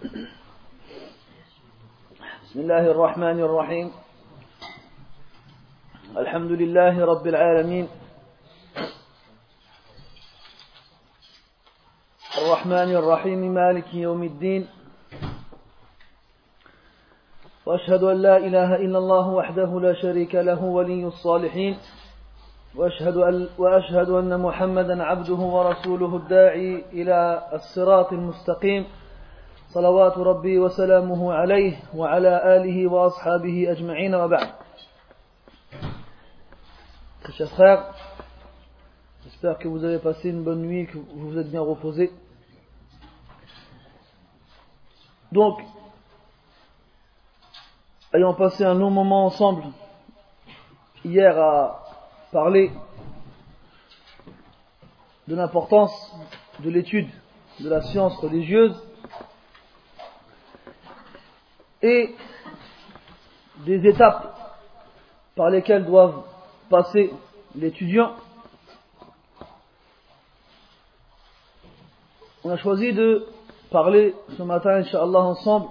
بسم الله الرحمن الرحيم. الحمد لله رب العالمين. الرحمن الرحيم مالك يوم الدين. وأشهد أن لا إله إلا الله وحده لا شريك له ولي الصالحين. وأشهد أن, وأشهد أن محمدا عبده ورسوله الداعي إلى الصراط المستقيم. صلوات ربي وسلامه عليه وعلى آله وأصحابه أجمعين وبعد Chers frères, j'espère que vous avez passé une bonne nuit, que vous vous êtes bien reposés. Donc, ayant passé un long moment ensemble hier à parler de l'importance de l'étude de la science religieuse et des étapes par lesquelles doivent passer l'étudiant, on a choisi de parler ce matin, Inch'Allah, ensemble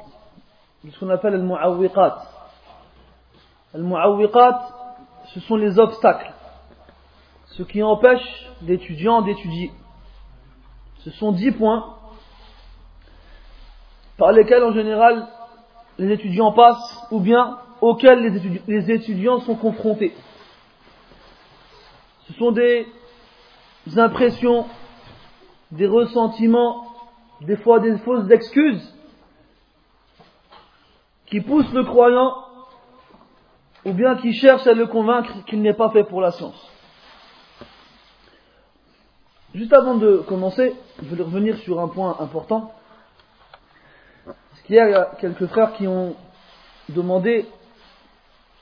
de ce qu'on appelle le muawwiqat. Le muawwiqat, ce sont les obstacles, ce qui empêche l'étudiant d'étudier. Ce sont dix points par lesquels en général les étudiants passent ou bien auxquels les étudiants, sont confrontés. Ce sont des impressions, des ressentiments, des fois des fausses excuses qui poussent le croyant ou bien qui cherchent à le convaincre qu'il n'est pas fait pour la science. Juste avant de commencer, je voulais revenir sur un point important. Qu'hier, il y a quelques frères qui ont demandé,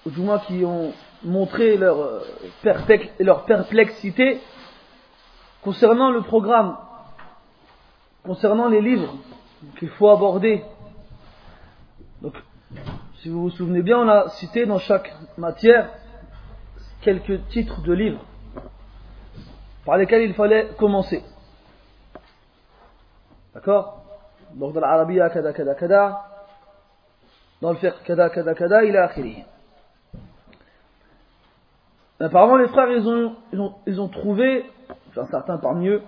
ou du moins qui ont montré euh, leur perplexité concernant le programme, concernant les livres qu'il faut aborder. Donc, si vous vous souvenez bien, on a cité dans chaque matière quelques titres de livres par lesquels il fallait commencer. D'accord? Donc dans l'Arabia, kada kada kada, dans le fiqh, kada kada kada, il a. Apparemment, les frères, ils ont, ils ont, ils ont trouvé, certains parmi eux,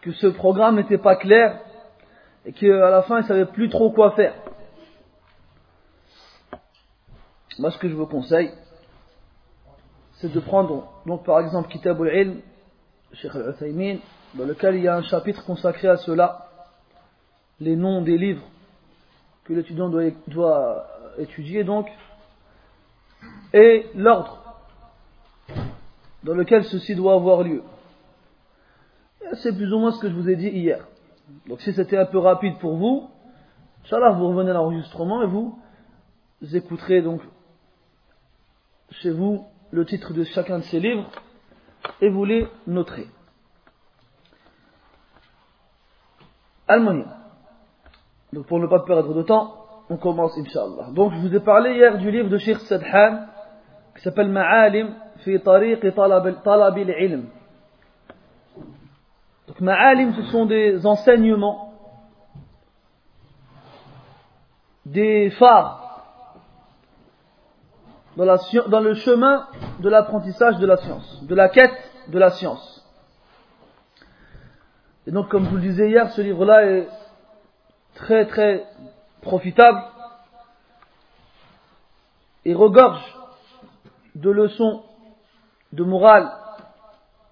que ce programme n'était pas clair et qu'à la fin, ils ne savaient plus trop quoi faire. Moi, ce que je vous conseille, c'est de prendre, donc par exemple, Kitab al-Ilm, Sheikh al-Uthaymin, dans lequel il y a un chapitre consacré à cela, les noms des livres que l'étudiant doit, doit étudier, donc, et l'ordre dans lequel ceci doit avoir lieu. C'est plus ou moins ce que je vous ai dit hier. Donc si c'était un peu rapide pour vous, Inch'Allah, vous revenez à l'enregistrement et vous écouterez donc chez vous le titre de chacun de ces livres et vous les noterez. Almonia. Donc pour ne pas perdre de temps, on commence Inch'Allah. Donc je vous ai parlé hier du livre de Sheikh Sadhan qui s'appelle Ma'alim fi tariq talab al-ilm. Donc Ma'alim ce sont des enseignements, des phares dans, dans le chemin de l'apprentissage de la science, de la quête de la science. Et donc, comme je vous le disais hier, ce livre-là est très très profitable et regorge de leçons, de morale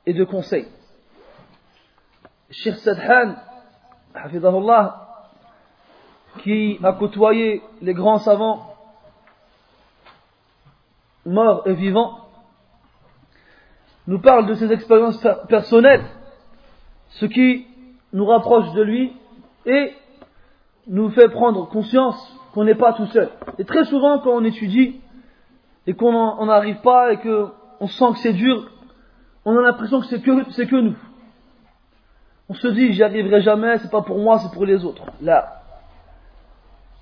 et de conseils. Sheikh Sadhan, qui a côtoyé les grands savants mort et vivant, nous parle de ses expériences personnelles, ce qui nous rapproche de lui et nous fait prendre conscience qu'on n'est pas tout seul. Et très souvent, quand on étudie et qu'on n'arrive pas et qu'on sent que c'est dur, on a l'impression que c'est que, nous. On se dit, j'y arriverai jamais, c'est pas pour moi, c'est pour les autres. Là,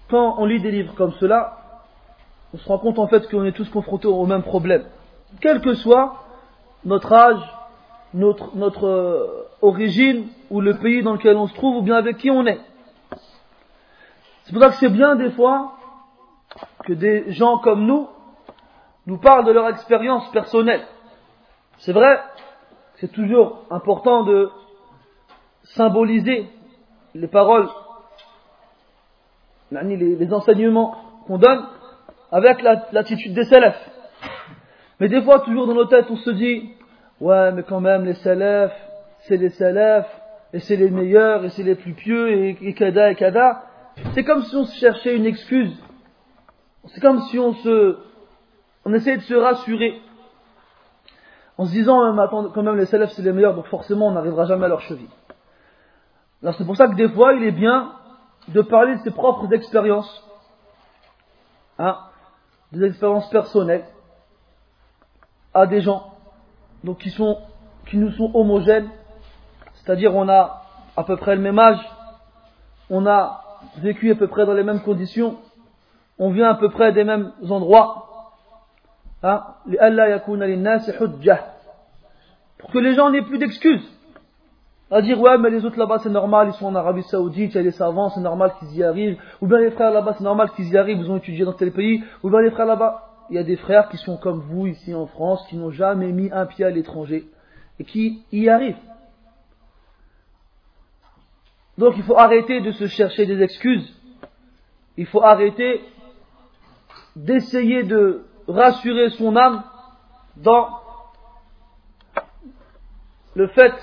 quand on lit des livres comme cela, on se rend compte en fait qu'on est tous confrontés au même problème. Quel que soit notre âge, notre, notre euh, origine ou le pays dans lequel on se trouve ou bien avec qui on est. C'est pour ça que c'est bien des fois que des gens comme nous nous parlent de leur expérience personnelle. C'est vrai, c'est toujours important de symboliser les paroles, les, enseignements qu'on donne avec l'attitude des salafs. Mais des fois, toujours dans nos têtes, on se dit, ouais, mais quand même, les salafs, c'est les salafs, et c'est les meilleurs, et c'est les plus pieux, et, et kada, et kada. C'est comme si on cherchait une excuse. C'est comme si on se, on essayait de se rassurer. En se disant, quand même, les salafs, c'est les meilleurs, donc forcément, on n'arrivera jamais à leur cheville. Alors c'est pour ça que des fois, il est bien de parler de ses propres expériences. Hein, des expériences personnelles à des gens qui, sont, qui nous sont homogènes, c'est-à-dire on a à peu près le même âge, on a vécu à peu près dans les mêmes conditions, on vient à peu près des mêmes endroits. Hein, pour que les gens n'aient plus d'excuses. À dire, ouais, mais les autres là-bas, c'est normal, ils sont en Arabie Saoudite, il y a des savants, c'est normal qu'ils y arrivent. Ou bien les frères là-bas, c'est normal qu'ils y arrivent, ils ont étudié dans tel pays. Ou bien les frères là-bas, il y a des frères qui sont comme vous ici en France, qui n'ont jamais mis un pied à l'étranger et qui y arrivent. Donc il faut arrêter de se chercher des excuses. Il faut arrêter d'essayer de rassurer son âme dans le fait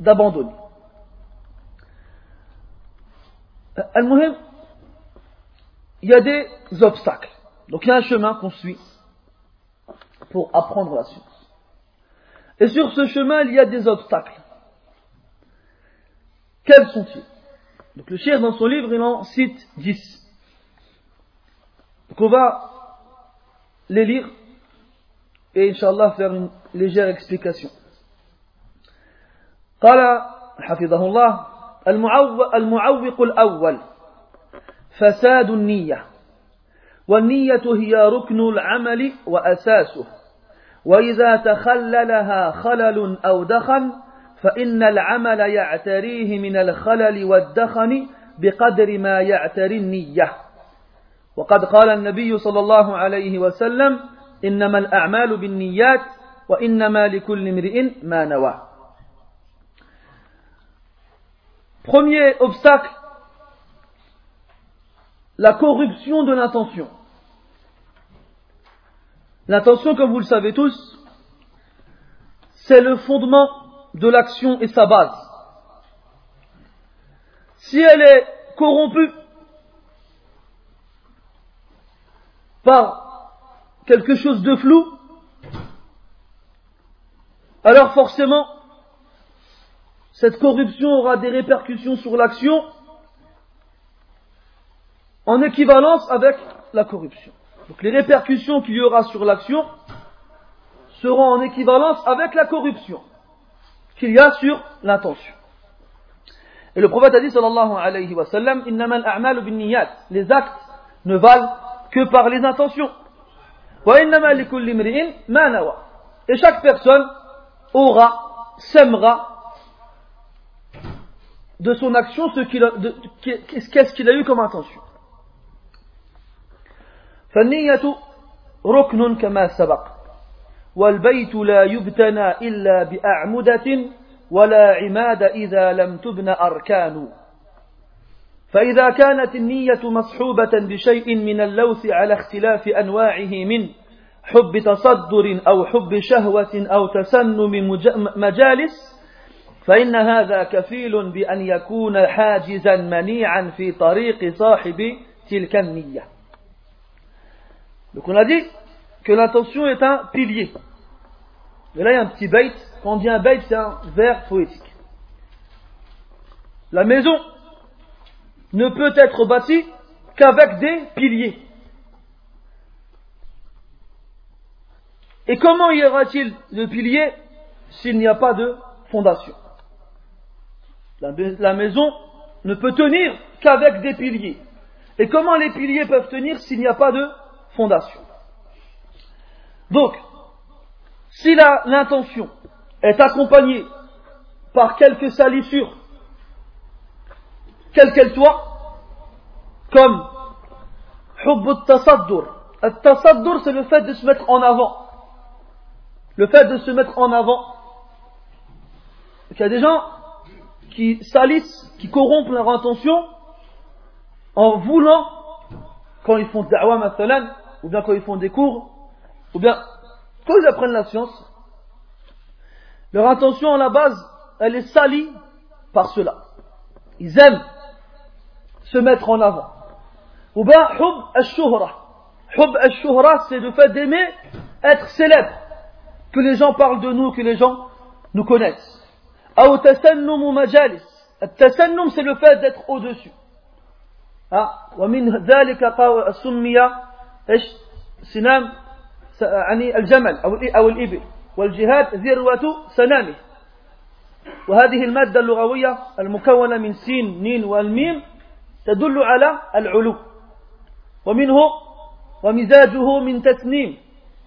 d'abandonner. Al-Muhim, il y a des obstacles. Donc il y a un chemin qu'on suit pour apprendre la science. Et sur ce chemin, il y a des obstacles. Quels sont-ils Donc le chien dans son livre, il en cite 10. Donc on va les lire et Inch'Allah faire une légère explication. قال حفظه الله المعوق الأول فساد النية والنية هي ركن العمل وأساسه وإذا تخللها خلل أو دخن فإن العمل يعتريه من الخلل والدخن بقدر ما يعتري النية وقد قال النبي صلى الله عليه وسلم إنما الأعمال بالنيات وإنما لكل امرئ ما نوى Premier obstacle la corruption de l'intention. L'intention, comme vous le savez tous, c'est le fondement de l'action et sa base. Si elle est corrompue par quelque chose de flou, alors forcément, cette corruption aura des répercussions sur l'action en équivalence avec la corruption. Donc les répercussions qu'il y aura sur l'action seront en équivalence avec la corruption qu'il y a sur l'intention. Et le prophète a dit sallallahu alayhi wa sallam les actes ne valent que par les intentions. Et chaque personne aura, sèmera de son action ce qu'est-ce qu'il a eu comme intention. فالنية ركن كما سبق والبيت لا يبتنى إلا بأعمدة ولا عماد إذا لم تبن أركان. فإذا كانت النية مصحوبة بشيء من اللوث على اختلاف أنواعه من حب تصدر أو حب شهوة أو تسنم مجالس فإن هذا كفيل بأن يكون حاجزا منيعا في طريق صاحب تلك النية. Donc on a dit que l'intention est un pilier. Et là il y a un petit bait. Quand on dit un bait, c'est un vers poétique. La maison ne peut être bâtie qu'avec des piliers. Et comment y aura-t-il de piliers s'il n'y a pas de fondation? La, maison ne peut tenir qu'avec des piliers. Et comment les piliers peuvent tenir s'il n'y a pas de fondation? Donc, si l'intention est accompagnée par quelques salissures, quelles qu'elles soient, comme hubb tasaddur. tasaddur, c'est le fait de se mettre en avant. Le fait de se mettre en avant. Il y a des gens qui salissent, qui corrompent leur intention en voulant, quand ils font da'wah ou bien quand ils font des cours, ou bien quand ils apprennent la science leur intention à la base elle est salie par cela ils aiment se mettre en avant ou bien hub al-shuhra hub al-shuhra c'est le fait d'aimer être célèbre que les gens parlent de nous que les gens nous connaissent أو تسنم مجالس التسنم c'est le fait d'être au-dessus ومن ذلك سمي ايش سنام يعني الجمل أو أو الإبل. والجهاد ذروه سنامه وهذه المادة اللغوية المكونة من سين نين والميم تدل على العلو. ومنه ومزاجه من تسنيم.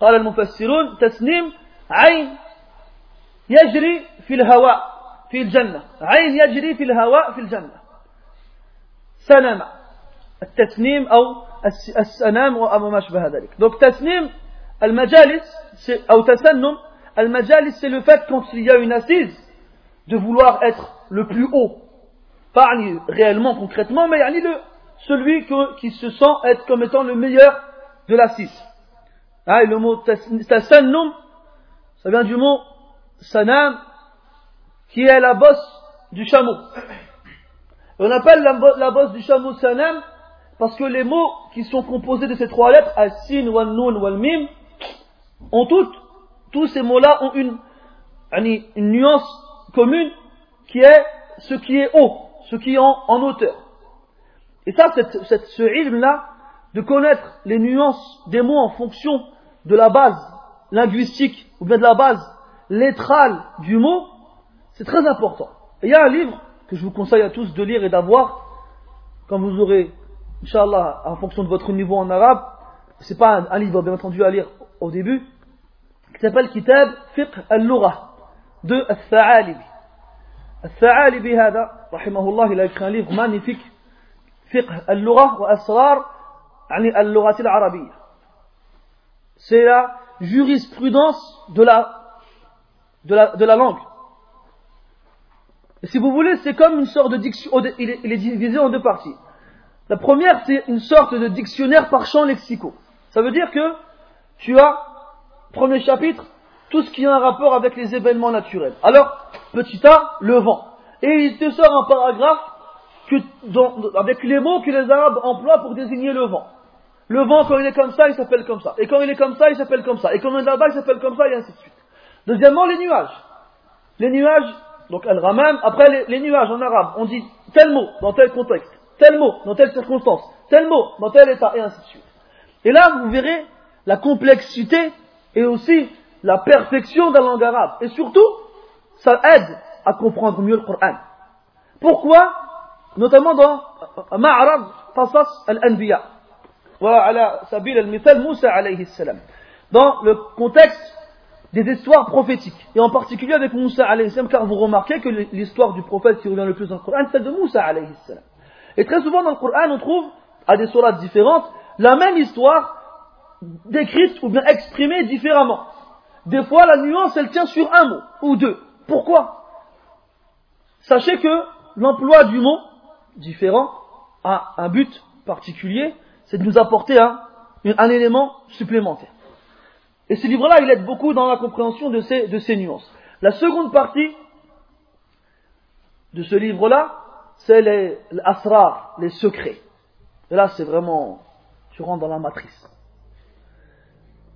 قال المفسرون تسنيم عين يجري في الهواء في الجنة. عين يجري في الهواء في الجنة. سنم التسنيم أو السنام أو ما شبه ذلك. donc تسنيم Al-majalis, c'est, Al-majalis, c'est le fait quand il y a une assise, de vouloir être le plus haut. Pas réellement, concrètement, mais yani le, celui que, qui se sent être comme étant le meilleur de l'assise. Ah, et le mot tasannum, ça vient du mot sanam, qui est la bosse du chameau. On appelle la, bosse du chameau sanam parce que les mots qui sont composés de ces trois lettres, as-sin, wal-nun, wal-mim, ont toutes, tous ces mots-là ont une, nuance commune qui est ce qui est haut, ce qui est en, hauteur. Et ça, ce ilm-là, de connaître les nuances des mots en fonction de la base linguistique, ou bien de la base lettrale du mot, c'est très important. Et il y a un livre que je vous conseille à tous de lire et d'avoir quand vous aurez Inch'Allah, en fonction de votre niveau en arabe, c'est pas un, livre bien entendu à lire au début, qui s'appelle Kitab Fiqh al-Lugha de. Al-Tha'alibi, rahimahullah, il a écrit un livre magnifique, Fiqh al-Lugha wa Asrar, al-Lughat al-Arabiyya. C'est la jurisprudence de la, de de la langue. Si vous voulez, c'est comme une sorte de diction, il est divisé en deux parties. La première, c'est une sorte de dictionnaire par champ lexicaux. Ça veut dire que tu as, premier chapitre, tout ce qui a un rapport avec les événements naturels. Alors, petit a, le vent. Et il te sort un paragraphe avec les mots que les Arabes emploient pour désigner le vent. Le vent, quand il est comme ça, il s'appelle comme ça. Et quand il est comme ça, il s'appelle comme ça. Et quand il est là-bas, il s'appelle comme ça, et ainsi de suite. Deuxièmement, les nuages. Les nuages, donc al-ramam, après les nuages en arabe, on dit tel mot dans tel contexte tel mot dans telle circonstance, tel mot dans tel état, et ainsi de suite. Et là, vous verrez la complexité et aussi la perfection de la langue arabe. Et surtout, ça aide à comprendre mieux le Coran. Pourquoi? Notamment dans Ma'arab Qasas al-Anbiya. Dans le contexte des histoires prophétiques. Et en particulier avec Moussa alayhi salam, car vous remarquez que l'histoire du prophète qui revient le plus dans le Coran, c'est celle de Moussa alayhi salam. Et très souvent dans le Coran, on trouve, à des sourates différentes, la même histoire décrite ou bien exprimée différemment. Des fois, la nuance, elle tient sur un mot ou deux. Pourquoi? Sachez que l'emploi du mot différent a un but particulier, c'est de nous apporter un, élément supplémentaire. Et ce livre-là, il aide beaucoup dans la compréhension de ces, de ces nuances. La seconde partie de ce livre-là, c'est les asrar, les secrets. Et là, c'est vraiment, tu rentres dans la matrice.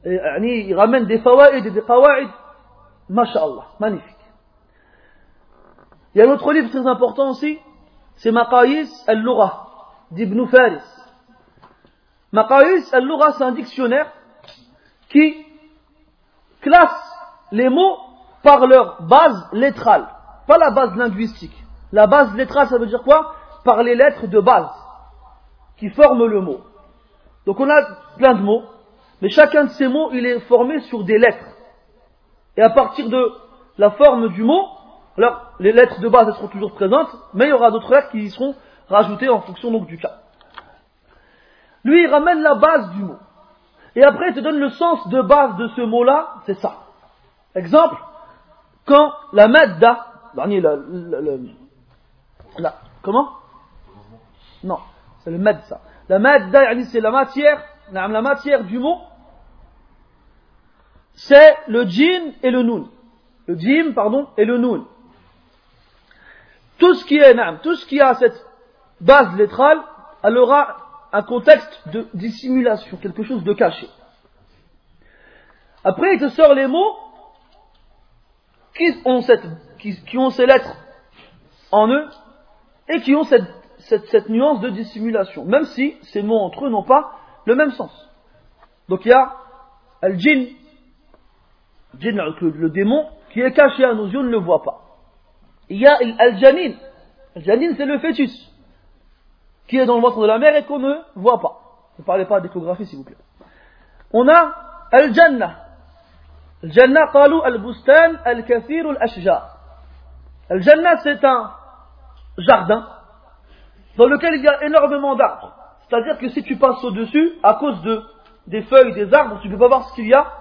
Il ramène des fawaïd et des qawa'id, masha'Allah, magnifique. Il y a un autre livre très important aussi, c'est Maqayis al-Lura, d'Ibn Faris. Maqayis al-Lura, c'est un dictionnaire qui classe les mots par leur base lettrale, pas la base linguistique. La base lettrale, ça veut dire quoi? Par les lettres de base qui forment le mot. Donc on a plein de mots, mais chacun de ces mots, il est formé sur des lettres. Et à partir de la forme du mot, alors les lettres de base elles seront toujours présentes, mais il y aura d'autres lettres qui y seront rajoutées en fonction donc du cas. Lui, il ramène la base du mot. Et après, il te donne le sens de base de ce mot-là, c'est ça. Exemple, quand la madda, dernier, la, comment? Non, c'est le mad. La madda, c'est la matière, la matière du mot, c'est le jim et le nun. Le jim, pardon, et le nun. Tout ce qui est, tout ce qui a cette base lettrale, elle aura un contexte de dissimulation, quelque chose de caché. Après, il te sort les mots qui ont, cette, qui, ont ces lettres en eux et qui ont cette, cette, nuance de dissimulation, même si ces mots entre eux n'ont pas le même sens. Donc il y a al-jinn, le, démon, qui est caché à nos yeux, ne le voit pas. Il y a al-janin, al-janin c'est le fœtus, qui est dans le ventre de la mère et qu'on ne voit pas. Ne parlez pas d'échographie s'il vous plaît. On a al-jannah. Al-jannah, al-bustan al-kathir al-ashjar. Al-jannah c'est un jardin dans lequel il y a énormément d'arbres. C'est-à-dire que si tu passes au-dessus, à cause de, des feuilles, des arbres, tu ne peux pas voir ce qu'il y a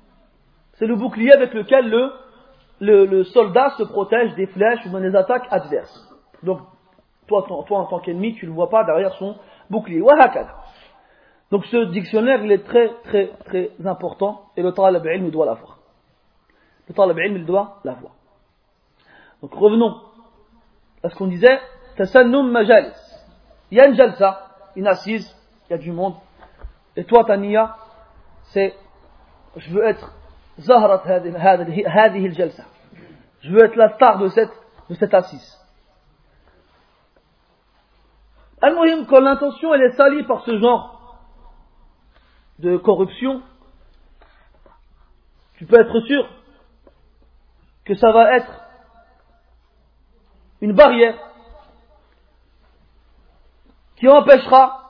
c'est le bouclier avec lequel le, le, soldat se protège des flèches ou des attaques adverses donc toi, toi en tant qu'ennemi, tu ne le vois pas derrière son bouclier. Donc ce dictionnaire, il est très, très, très important et le talab ilm, il doit l'avoir. Le talab il doit l'avoir. Donc revenons à ce qu'on disait, tasannum majalis. Il y jalsa, une assise, il y a du monde. Et toi, ta niya, c'est, je veux être Je veux être la star de cette, assise. Al-Muhim, quand l'intention est salie par ce genre de corruption, tu peux être sûr que ça va être une barrière qui empêchera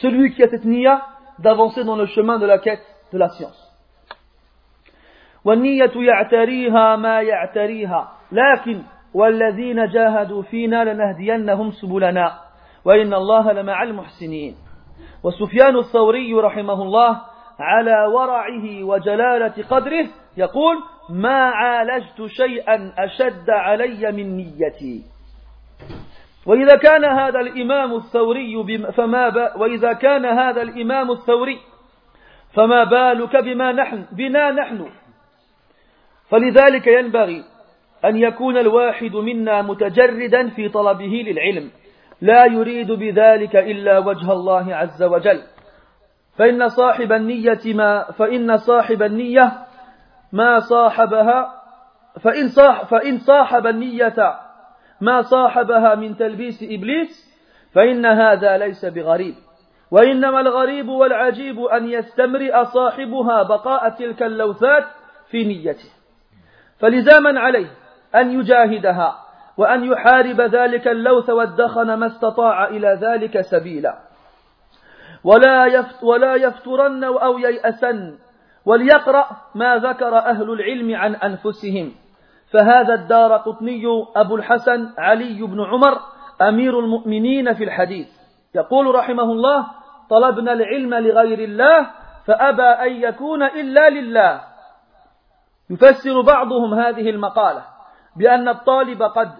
celui qui a cette niya d'avancer dans le chemin de la quête de la science. والنية يعتريها ما يعتريها. لكن والذين جاهدوا فينا لنهدينهم سبلنا. وإن الله لمع المحسنين. وسفيان الثوري رحمه الله على ورعه وجلالة قدره يقول ما عالجت شيئا أشد علي من نيتي. وإذا كان هذا الإمام الثوري فما ب... وإذا كان هذا الإمام الثوري فما بالك بما نحن بنا نحن؟ فلذلك ينبغي أن يكون الواحد منا متجردا في طلبه للعلم. لا يريد بذلك إلا وجه الله عز وجل. فإن صاحب النية ما فإن صاحب النية ما صاحبها فإن صاح فإن صاحب النية ما صاحبها من تلبيس إبليس فإن هذا ليس بغريب. وإنما الغريب والعجيب أن يستمرئ صاحبها بقاء تلك اللوثات في نيته. فلزاما عليه أن يجاهدها وأن يحارب ذلك اللوث والدخن ما استطاع إلى ذلك سبيلا. ولا, يفت ولا يفترن أو ييأسن وليقرأ ما ذكر أهل العلم عن أنفسهم. فهذا الدار قطني أبو الحسن علي بن عمر أمير المؤمنين في الحديث. يقول رحمه الله طلبنا العلم لغير الله فأبى أن يكون إلا لله. يفسر بعضهم هذه المقالة بأن الطالب قد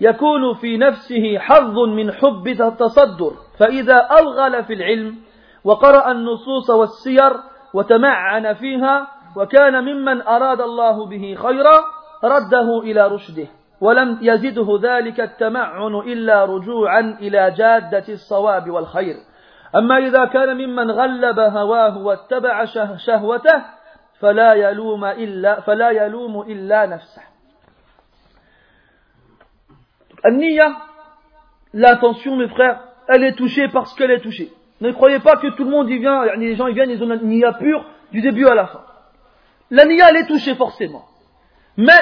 يكون في نفسه حظ من حب التصدر فإذا أوغل في العلم وقرأ النصوص والسير وتمعن فيها وكان ممن أراد الله به خيرا رده إلى رشده ولم يزده ذلك التمعن إلا رجوعا إلى جادة الصواب والخير. أما إذا كان ممن غلب هواه واتبع شهوته فلا يلوم إلا, فلا يلوم إلا نفسه Nia, l'intention, mes frères, elle est touchée parce qu'elle est touchée. Ne croyez pas que tout le monde y vient, les gens y viennent, ils ont une niya pure du début à la fin. La niya, elle est touchée forcément. Mais,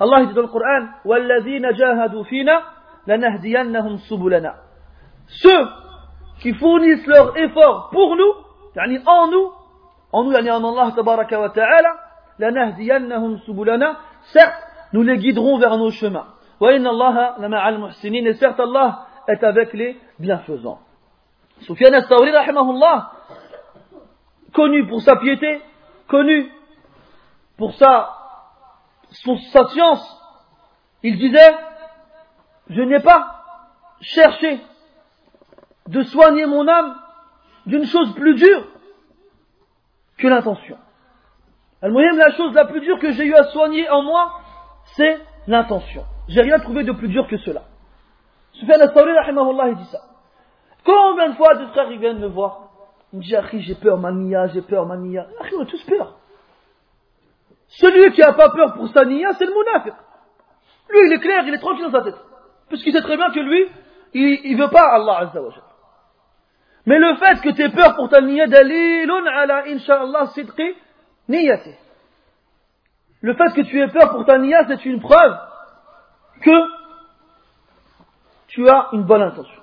Allah dit dans le Coran, وَالَّذِينَ جَاهَدُوا فِينَا لَنَهْدِيَنَّهُمْ سُبُلَنَا Ceux qui fournissent leur effort pour nous, en nous, en nous, en Allah tabaraka wa ta'ala, lanahdiyannahum subulana, certes, nous les guiderons vers nos chemins. Allah muhsinin, et certes Allah est avec les bienfaisants. Soufiane al-Sawri, rahimahullah, connu pour sa piété, connu pour sa, son, sa science, il disait, je n'ai pas cherché de soigner mon âme d'une chose plus dure que l'intention. La chose la plus dure que j'ai eu à soigner en moi, c'est l'intention. J'ai rien trouvé de plus dur que cela. Rahimahullah, il dit ça. Combien de fois des frères viennent me voir? Ils me disent j'ai peur, mania, j'ai peur, mania. on a tous peur. Celui qui n'a pas peur pour sa nia, c'est le monaf. Lui, il est clair, il est tranquille dans sa tête. Puisqu'il sait très bien que lui, il ne veut pas Allah Azza wa Mais le fait que tu aies peur pour ta nia, dalilun ala insha'Allah sidqi niyati. Le fait que tu aies peur pour ta nia, c'est une preuve que tu as une bonne intention.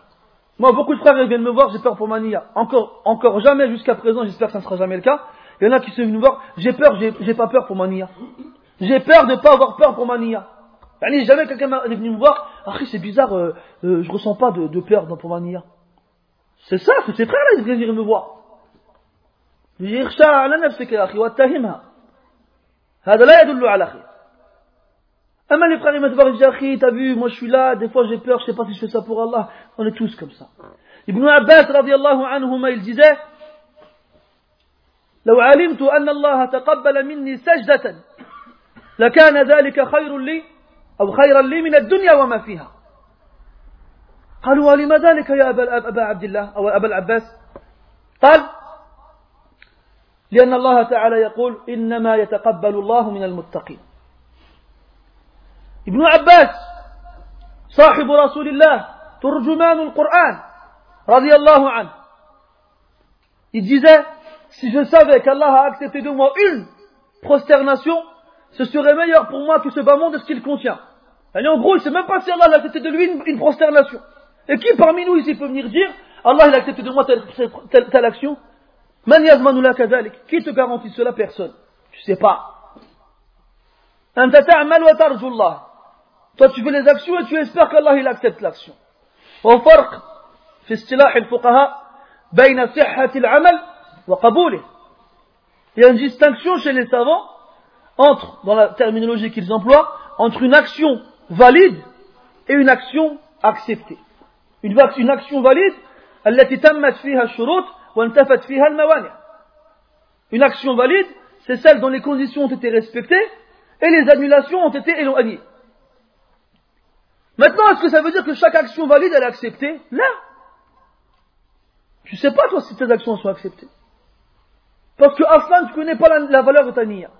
Moi, beaucoup de frères viennent me voir, j'ai peur pour ma nia. Encore, encore jamais jusqu'à présent, j'espère que ça ne sera jamais le cas. Il y en a qui sont venus me voir, j'ai peur, j'ai pas peur pour ma nia. J'ai peur de ne pas avoir peur pour ma nia. jamais quelqu'un est venu me voir, ah, c'est bizarre, euh, euh, je ressens pas de, peur pour ma nia. C'est ça, c'est ces frères-là qui viennent me voir. هذا لا يدل على خير Amen les frères, ils me disent, t'as vu, moi je suis là, des fois j'ai peur, je sais pas si je fais ça pour Allah. On est tous comme ça. Ibn Abbas, radiallahu anhuma, il disait, لو علمت أن الله تقبل مني سجدة لكان ذلك خير لي أو خيرا لي من الدنيا وما فيها قالوا ولم ذلك يا أبا, أبا عبد الله أو أبا العباس قال لأن الله تعالى يقول إنما يتقبل الله من المتقين ابن عباس صاحب رسول الله ترجمان القرآن رضي الله عنه il disait si je savais qu'Allah a accepté de moi une prosternation ce serait meilleur pour moi que ce bas monde de ce qu'il contient Allez, en gros il sait même pas si Allah a accepté de lui une, une prosternation et qui parmi nous ici peut venir dire Allah il a accepté de moi telle, telle, telle action Man qui te garantit cela personne tu sais pas أنت تعمل وترجو الله toi, tu fais les actions et tu espères qu'Allah il accepte l'action. وفرق في اصطلاح الفقهاء بين صحة العمل وقبوله. Il y a une distinction chez les savants entre, dans la terminologie qu'ils emploient, entre une action valide et une action acceptée. Une, action valide, une action valide, c'est celle dont les conditions ont été respectées et les annulations ont été éloignées. Maintenant, est-ce que ça veut dire que chaque action valide, elle est acceptée? Là Tu sais pas, toi, si tes actions sont acceptées. Parce que Aflan, tu connais pas la, valeur de ta niya.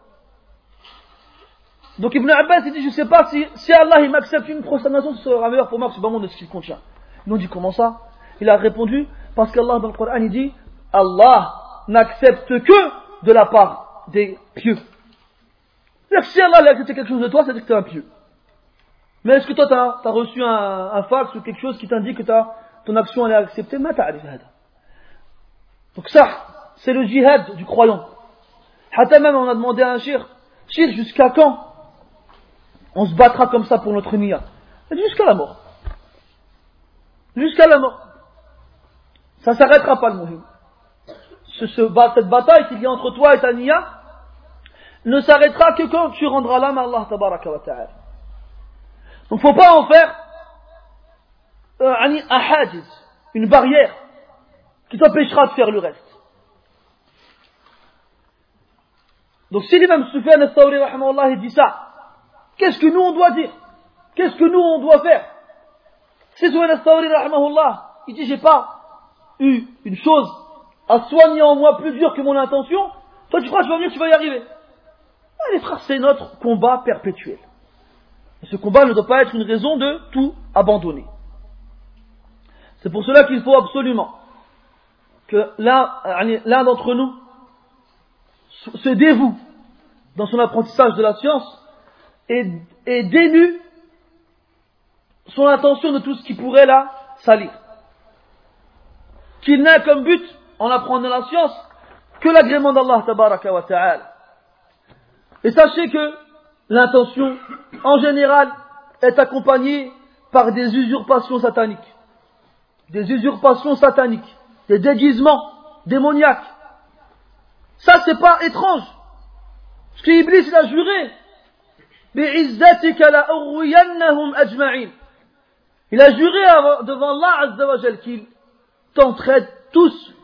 Donc Ibn Abbas, dit, je ne sais pas si, Allah, m'accepte une prosternation, ce sera meilleur pour moi que ce moment de ce qu'il contient. Ils ont dit, comment ça? Il a répondu, parce qu'Allah, dans le Coran, il dit, Allah n'accepte que de la part des pieux. Que si Allah a accepté quelque chose de toi, c'est-à-dire que tu es un pieux. Mais est-ce que toi, tu as, reçu un, fax ou quelque chose qui t'indique que ton action elle est acceptée? Donc ça, c'est le djihad du croyant. Hatta même, on a demandé à un shir, shir, jusqu'à quand on se battra comme ça pour notre niya? Jusqu'à la mort. Jusqu'à la mort. Ça s'arrêtera pas le ce, cette bataille qu'il y a entre toi et ta niya ne s'arrêtera que quand tu rendras l'âme à Allah tabaraka wa ta'ala. Donc faut pas en faire euh, un hajiz, une barrière qui t'empêchera de faire le reste. Donc si l'imam Sufyan al-Thawri dit ça, qu'est-ce que nous on doit dire? Qu'est-ce que nous on doit faire? Sufyan al-Thawri il dit j'ai pas eu une chose à soigner en moi plus dure que mon intention, toi tu crois que tu vas venir, tu vas y arriver. Allez frère, c'est notre combat perpétuel. Ce combat ne doit pas être une raison de tout abandonner. C'est pour cela qu'il faut absolument que l'un d'entre nous se dévoue dans son apprentissage de la science et, et dénue son attention de tout ce qui pourrait la salir. Qu'il n'a comme but, en apprenant la science, que l'agrément d'Allah tabaraka wa ta'ala. Et sachez que l'intention, en général, est accompagnée par des usurpations sataniques. Des usurpations sataniques. Des déguisements démoniaques. Ça, c'est pas étrange. Ce qu'Iblis, il a juré. Il a juré devant Allah Azzawajal qu'il tenterait tous,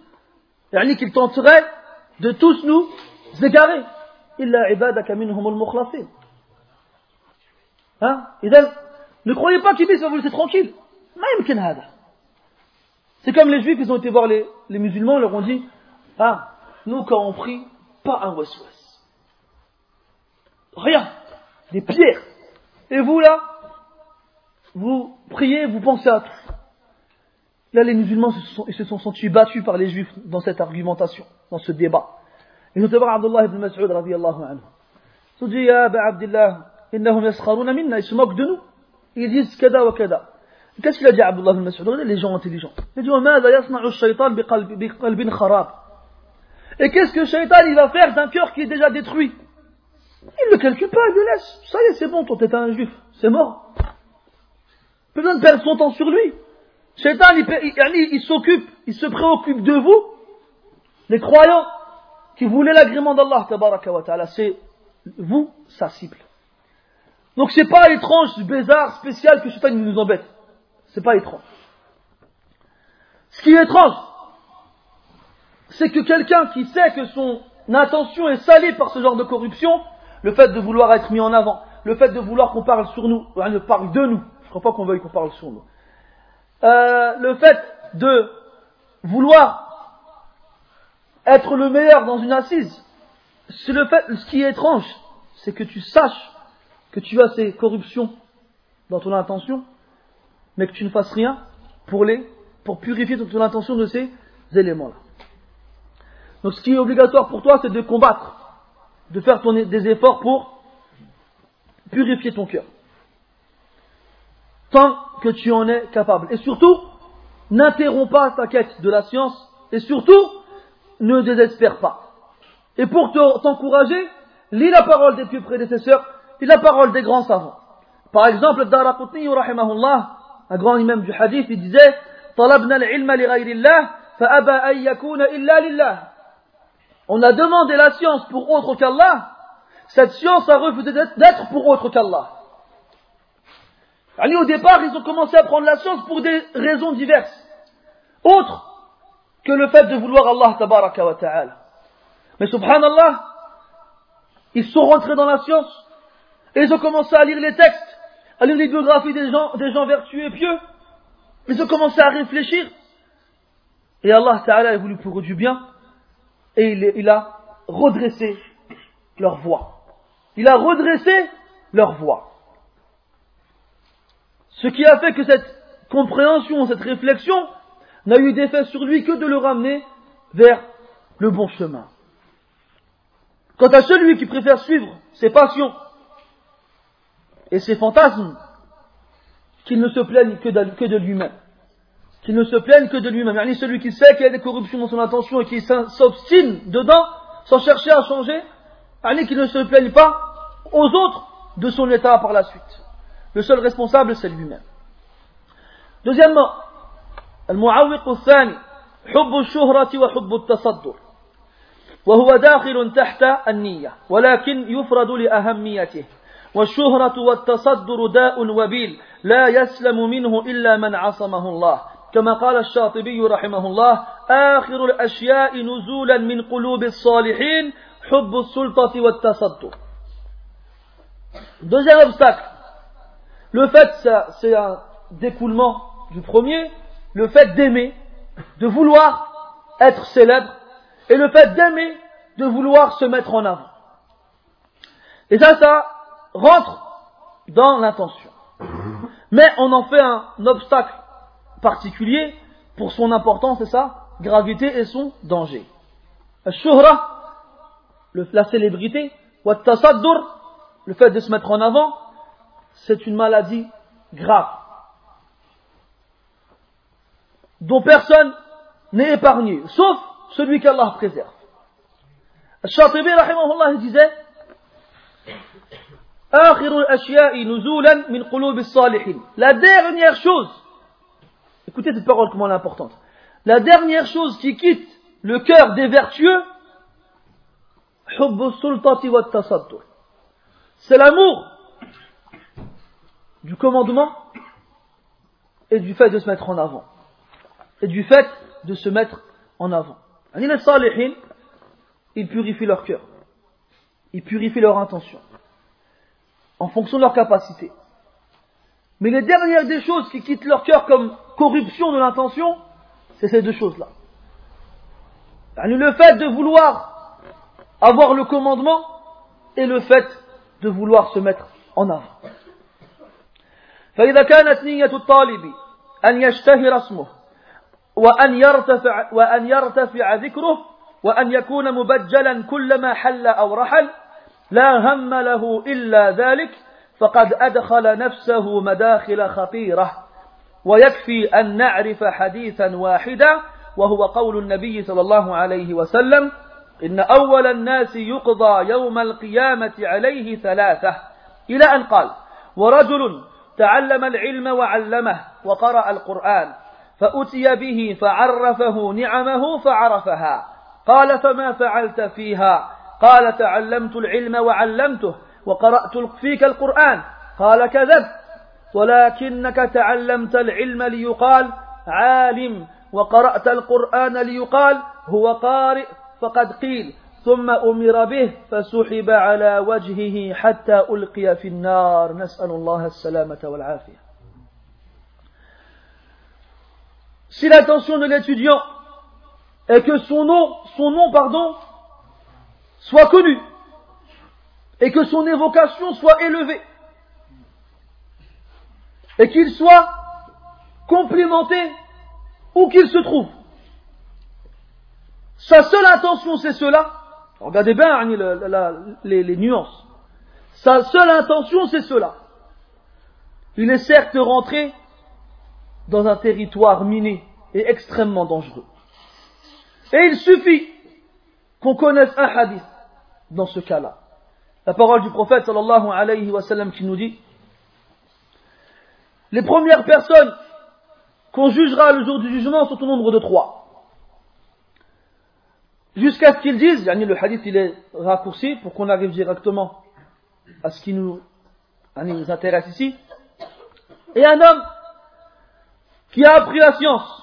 yani qu'il tenterait de tous nous égarer. Illa ibadaka minhum al-mukhlasin. Hein? Ne croyez pas qu'Iblis va vous laisser tranquille. C'est comme les juifs, ils ont été voir les, musulmans, ils leur ont dit, ah, nous quand on prie, pas un waswas. Rien. Des pierres. Et vous là, vous priez, vous pensez à tout. Là, les musulmans se sont, ils se sont sentis battus par les juifs dans cette argumentation, dans ce débat. Ils ont été voir Abdullah ibn Mas'ud radiallahu anhu. Ils ont dit, Ya Aba Abdullah, innahum yaskharuna minna, ils se moquent de nous. Ils disent kada wa kada. Qu'est-ce qu'il a dit à Abdullah ibn Mas'ud Les gens intelligents. Il a dit, وَمَاذا يصنع الشيطان بقلب خراب Et qu'est-ce que le shaitan il va faire d'un cœur qui est déjà détruit Il ne le calcule pas, il le laisse. Ça y est, c'est bon, toi t'es un juif. C'est mort. Plus besoin de perdre son temps sur lui. Shaitan, il, il, s'occupe, il se préoccupe de vous, les croyants, qui voulait l'agrément d'Allah, c'est vous, sa cible. Donc c'est pas étrange, bizarre, spécial que Shaitan nous embête. C'est pas étrange. Ce qui est étrange, c'est que quelqu'un qui sait que son intention est salée par ce genre de corruption, le fait de vouloir être mis en avant, le fait de vouloir qu'on parle sur nous, on parle de nous, crois pas qu'on veuille qu'on parle sur nous, euh, le fait de vouloir être le meilleur dans une assise, c'est le fait, ce qui est étrange, c'est que tu saches que tu as ces corruptions dans ton intention, mais que tu ne fasses rien pour les, pour purifier ton intention de ces éléments-là. Donc ce qui est obligatoire pour toi, c'est de combattre, de faire des efforts pour purifier ton cœur Tant que tu en es capable. Et surtout, n'interromps pas ta quête de la science, et surtout, ne désespère pas. Et pour t'encourager, lis la parole des plus prédécesseurs, lis la parole des grands savants. Par exemple, Daraqutni, rahimahullah, un grand imam du hadith, il disait, طلبنا العلم لغير الله فأبى أن يكون إلا لله. On a demandé la science pour autre qu'Allah, cette science a refusé d'être pour autre qu'Allah. Au départ, ils ont commencé à prendre la science pour des raisons diverses. Autres que le fait de vouloir Allah tabaraka wa ta'ala. Mais subhanallah, ils sont rentrés dans la science et ils ont commencé à lire les textes, à lire les biographies des gens, des gens vertueux et pieux. Ils ont commencé à réfléchir. Et Allah ta'ala a voulu pour eux du bien et il, il a redressé leur voix. Il a redressé leur voix. Ce qui a fait que cette compréhension, cette réflexion n'a eu d'effet sur lui que de le ramener vers le bon chemin. Quant à celui qui préfère suivre ses passions et ses fantasmes, qu'il ne se plaigne que de, lui-même. Qu'il ne se plaigne que de lui-même. Yani celui qui sait qu'il y a des corruptions dans son intention et qui s'obstine dedans, sans chercher à changer, yani qu'il ne se plaigne pas aux autres de son état par la suite. Le seul responsable, c'est lui-même. Deuxièmement, المعوق الثاني حب الشهرة وحب التصدر وهو داخل تحت النية ولكن يفرد لأهميته والشهرة والتصدر داء وبيل لا يسلم منه إلا من عصمه الله كما قال الشاطبي رحمه الله آخر الأشياء نزولا من قلوب الصالحين حب السلطة والتصدر Deuxième obstacle, le fait, c'est un découlement du premier, le fait d'aimer, de vouloir être célèbre, et le fait d'aimer, de vouloir se mettre en avant. Et ça, ça rentre dans l'intention. Mais on en fait un obstacle particulier pour son importance, c'est ça gravité et son danger. Al-shuhra, la célébrité, le fait de se mettre en avant, c'est une maladie grave. Dont personne n'est épargné, sauf celui qu'Allah préserve. Disait La dernière chose, écoutez cette parole comment elle est importante, la dernière chose qui quitte le cœur des vertueux, c'est l'amour du commandement et du fait de se mettre en avant. Et du fait de se mettre en avant. Ils purifient leur cœur. Ils purifient leur intention. En fonction de leur capacité. Mais les dernières des choses qui quittent leur cœur comme corruption de l'intention, c'est ces deux choses-là. Le fait de vouloir avoir le commandement et le fait de vouloir se mettre en avant. فإذا كانت نية الطالب أن يشتهر اسمه وأن يرتفع, وأن يرتفع ذكره وأن يكون مبجلا كلما حل أو رحل لا هم له إلا ذلك فقد أدخل نفسه مداخل خطيرة ويكفي أن نعرف حديثا واحدا وهو قول النبي صلى الله عليه وسلم إن أول الناس يقضى يوم القيامة عليه ثلاثة. إلى أن قال ورجل تعلم العلم وعلمه وقرأ القرآن فأتي به فعرفه نعمه فعرفها. قال فما فعلت فيها؟ قال تعلمت العلم وعلمته وقرأت فيك القرآن. قال كذبت ولكنك تعلمت العلم ليقال عالم وقرأت القرآن ليقال هو قارئ فقد قيل. ثم أمر به فسحب على وجهه حتى ألقي في النار نسأل الله السلامة والعافية si l'intention de l'étudiant est que son nom, son nom, pardon, soit connu, et que son évocation soit élevée, et qu'il soit complimenté où qu'il se trouve. Sa seule intention, c'est cela. Regardez bien les, les nuances. Sa seule intention, c'est cela. Il est certes rentré dans un territoire miné et extrêmement dangereux. Et il suffit qu'on connaisse un hadith dans ce cas-là. La parole du prophète sallallahu alayhi wa sallam qui nous dit Les premières personnes qu'on jugera le jour du jugement sont au nombre de trois. Jusqu'à ce qu'ils disent, le hadith il est raccourci pour qu'on arrive directement à ce qui nous, nous intéresse ici. Et un homme qui a appris la science,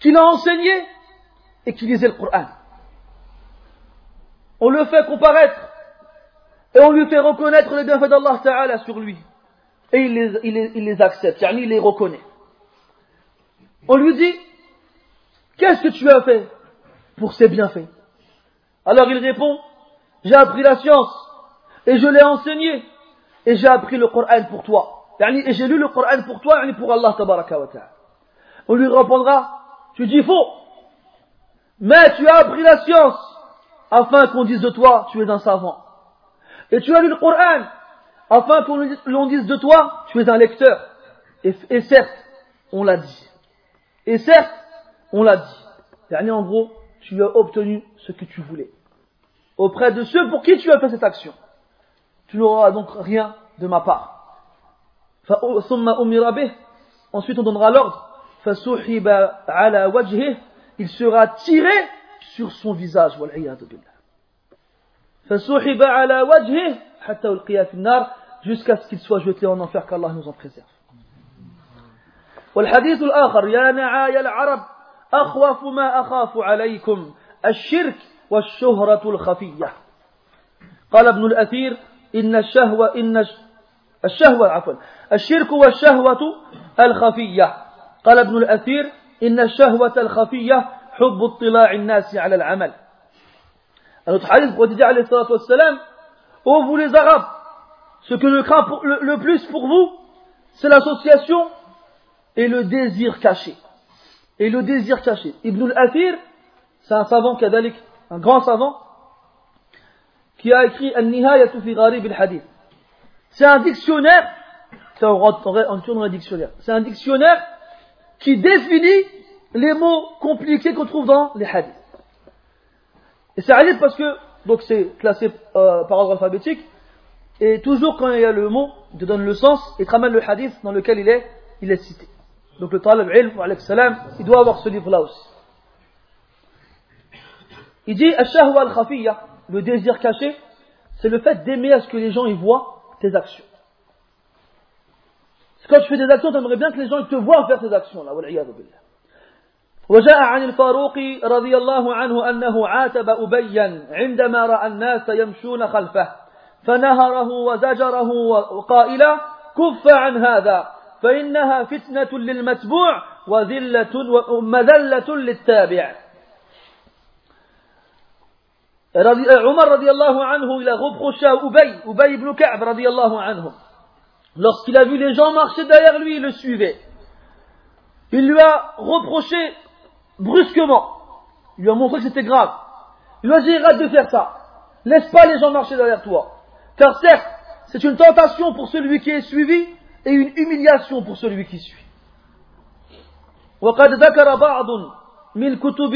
qui l'a enseigné et qui lisait le Coran. On le fait comparaître et on lui fait reconnaître les bienfaits d'Allah Ta'ala sur lui. Et il les, il les, il les accepte, il les reconnaît. On lui dit, qu'est-ce que tu as fait? Pour ces bienfaits Alors il répond, j'ai appris la science et je l'ai enseigné et j'ai appris le Coran pour toi. Et j'ai lu le Coran pour toi et pour Allah tabaraka wa. On lui répondra, tu dis faux. Mais tu as appris la science afin qu'on dise de toi, tu es un savant. Et tu as lu le Coran afin qu'on dise de toi, tu es un lecteur. Et, certes, on l'a dit. Et certes, on l'a dit. Dernier, en gros, tu as obtenu ce que tu voulais. Auprès de ceux pour qui tu as fait cette action. Tu n'auras donc rien de ma part. Ensuite, on donnera l'ordre. Il sera tiré sur son visage. jusqu'à ce qu'il soit jeté en enfer qu'Allah nous en préserve. والحديث الآخر يا نعاي العرب أخوف ما أخاف عليكم الشرك والشهرة الخفية. قال ابن الأثير إن الشهوة إن الشهوة عفوا الشرك والشهوة الخفية. قال ابن الأثير إن الشهوة الخفية حب اطلاع الناس على العمل. Un autre hadith, prophète alayhi salatu wassalam, ô vous les ce que je crains le, le plus pour vous, c'est l'association et le désir caché. Et le désir caché. Ibn al-Athir, c'est un savant kadalik, un grand savant, qui a écrit An-Nihayatu fi Gharib al-Hadith. C'est un dictionnaire, on retourne dans le dictionnaire, c'est un dictionnaire qui définit les mots compliqués qu'on trouve dans les hadiths. Et c'est hadith parce que, donc c'est classé euh, par ordre alphabétique, et toujours quand il y a le mot, il te donne le sens et te ramène le hadith dans lequel il est, il est cité. Donc le talib ilm, salam, il doit avoir ce livre-là aussi. Il dit, al khafiyya, le désir caché, c'est le fait d'aimer à ce que les gens y voient tes actions. Quand tu fais des actions, tu aimerais bien que les gens te voient faire tes actions-là. وجاء عن الفاروق رضي الله عنه أنه عاتب أبيا عندما رأى الناس يمشون خلفه فنهره وزجره وقائلا كف عن هذا فإنها فتنة للمتبوع وذلة ومذلة للتابع عمر رضي الله عنه إلى reproché à Ubay, Ubay ibn Ka'b رضي الله عنه lorsqu'il a vu les gens marcher derrière lui, il le suivait. Il lui a reproché brusquement. Il lui a montré que c'était grave. Il lui a dit, arrête de faire ça. Laisse pas les gens marcher derrière toi. Car certes, c'est une tentation pour celui qui est suivi et une humiliation pour celui qui suit. وقد ذكر بعض من كتب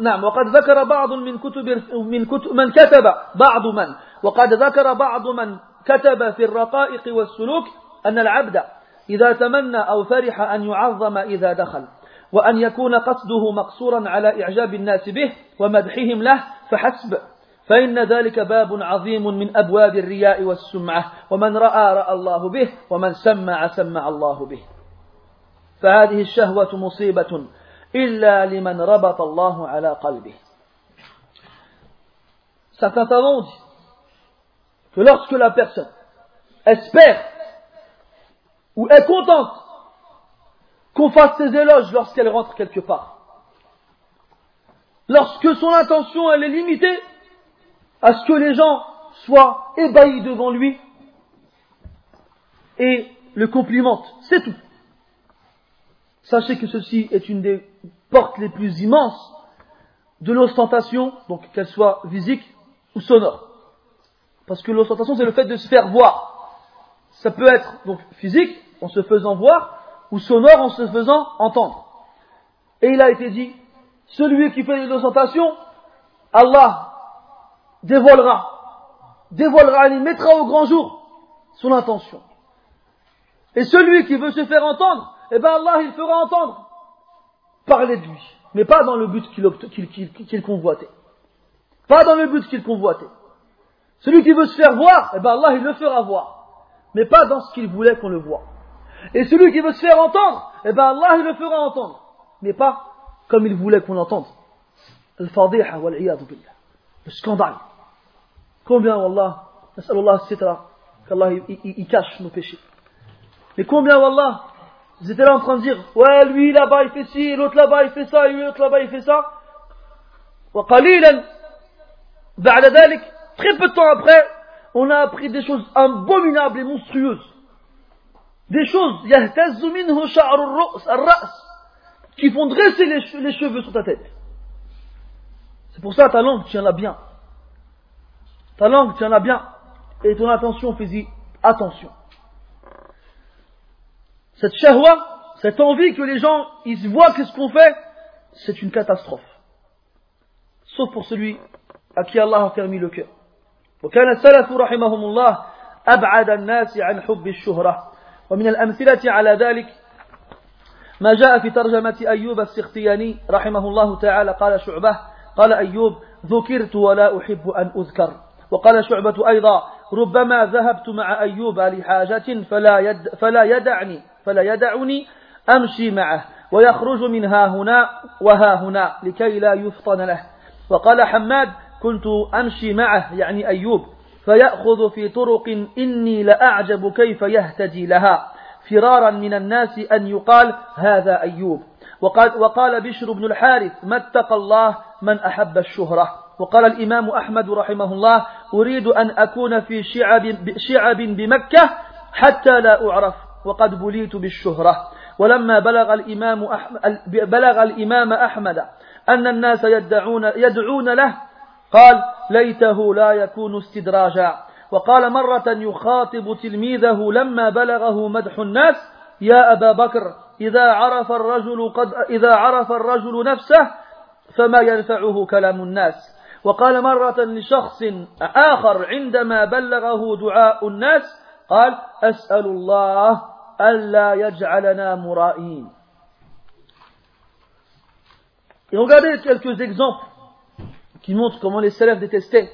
نعم وقد ذكر بعض من كتب من كتب من كتب بعض من وقد ذكر بعض من كتب في الرقائق والسلوك أن العبد إذا تمنى أو فرح أن يعظم إذا دخل وأن يكون قصده مقصورا على إعجاب الناس به ومدحهم له فحسب فإن ذلك باب عظيم من أبواب الرياء والسمعة ومن رأى رأى الله به ومن سمع سمع الله به فهذه الشهوة مصيبة إلا لمن ربط الله على قلبه Certains savants dit que lorsque la personne espère ou est contente qu'on fasse ses éloges lorsqu'elle rentre quelque part, lorsque son intention elle est limitée à ce que les gens soient ébahis devant lui et le complimentent, c'est tout. Sachez que ceci est une des portes les plus immenses de l'ostentation, donc qu'elle soit physique ou sonore. Parce que l'ostentation, c'est le fait de se faire voir. Ça peut être donc physique, en se faisant voir, ou sonore, en se faisant entendre. Et il a été dit, celui qui fait l'ostentation, Allah dévoilera, dévoilera, il mettra au grand jour son intention. Et celui qui veut se faire entendre, eh bien Allah, il fera entendre parler de lui, mais pas dans le but qu'il convoitait. Pas dans le but qu'il convoitait. Celui qui veut se faire voir, eh ben Allah il le fera voir. Mais pas dans ce qu'il voulait qu'on le voit. Et celui qui veut se faire entendre, eh ben Allah il le fera entendre. Mais pas comme il voulait qu'on l'entende. Billah. Le scandale. Combien, Wallah Nas'alullah sitra. Qu'Allah il cache nos péchés. Mais combien, Wallah Ils étaient là en train de dire Ouais, lui là-bas il fait ci, l'autre là-bas il fait ça, et lui l'autre là-bas il fait ça. Très peu de temps après, on a appris des choses abominables et monstrueuses. Des choses, qui font dresser les, cheveux sur ta tête. C'est pour ça ta langue, tiens-la bien. Ta langue, tiens-la bien. Et ton attention, fais-y attention. Cette shahwa, cette envie que les gens, ils voient qu'est-ce qu'on fait, c'est une catastrophe. Sauf pour celui à qui Allah a fermé le cœur. وكان السلف رحمهم الله أبعد الناس عن حب الشهرة ومن الأمثلة على ذلك ما جاء في ترجمة أيوب السختياني رحمه الله تعالى قال شعبة قال أيوب ذكرت ولا أحب أن أذكر وقال شعبة أيضا ربما ذهبت مع أيوب لحاجة فلا, يد فلا يدعني فلا يدعني أمشي معه ويخرج من ها هنا وها هنا لكي لا يفطن له. وقال حماد كنت أمشي معه يعني أيوب فيأخذ في طرق إني لأعجب كيف يهتدي لها. فرارا من الناس أن يقال هذا أيوب. وقال, وقال بشر بن الحارث ما اتقى الله من أحب الشهرة. وقال الإمام أحمد رحمه الله أريد أن أكون في شعب, شعب بمكة حتى لا أعرف وقد بليت بالشهرة. ولما بلغ الإمام أحمد بلغ الإمام أحمد أن الناس يدعون يدعون له قال ليته لا يكون استدراجا. وقال مرة يخاطب تلميذه لما بلغه مدح الناس يا أبا بكر إذا عرف الرجل قد إذا عرف الرجل نفسه فما ينفعه كلام الناس؟ وقال مرة لشخص آخر عندما بلغه دعاء الناس قال أسأل الله ألا يجعلنا مرائين Et regardez quelques exemples qui montrent comment les salafs détestaient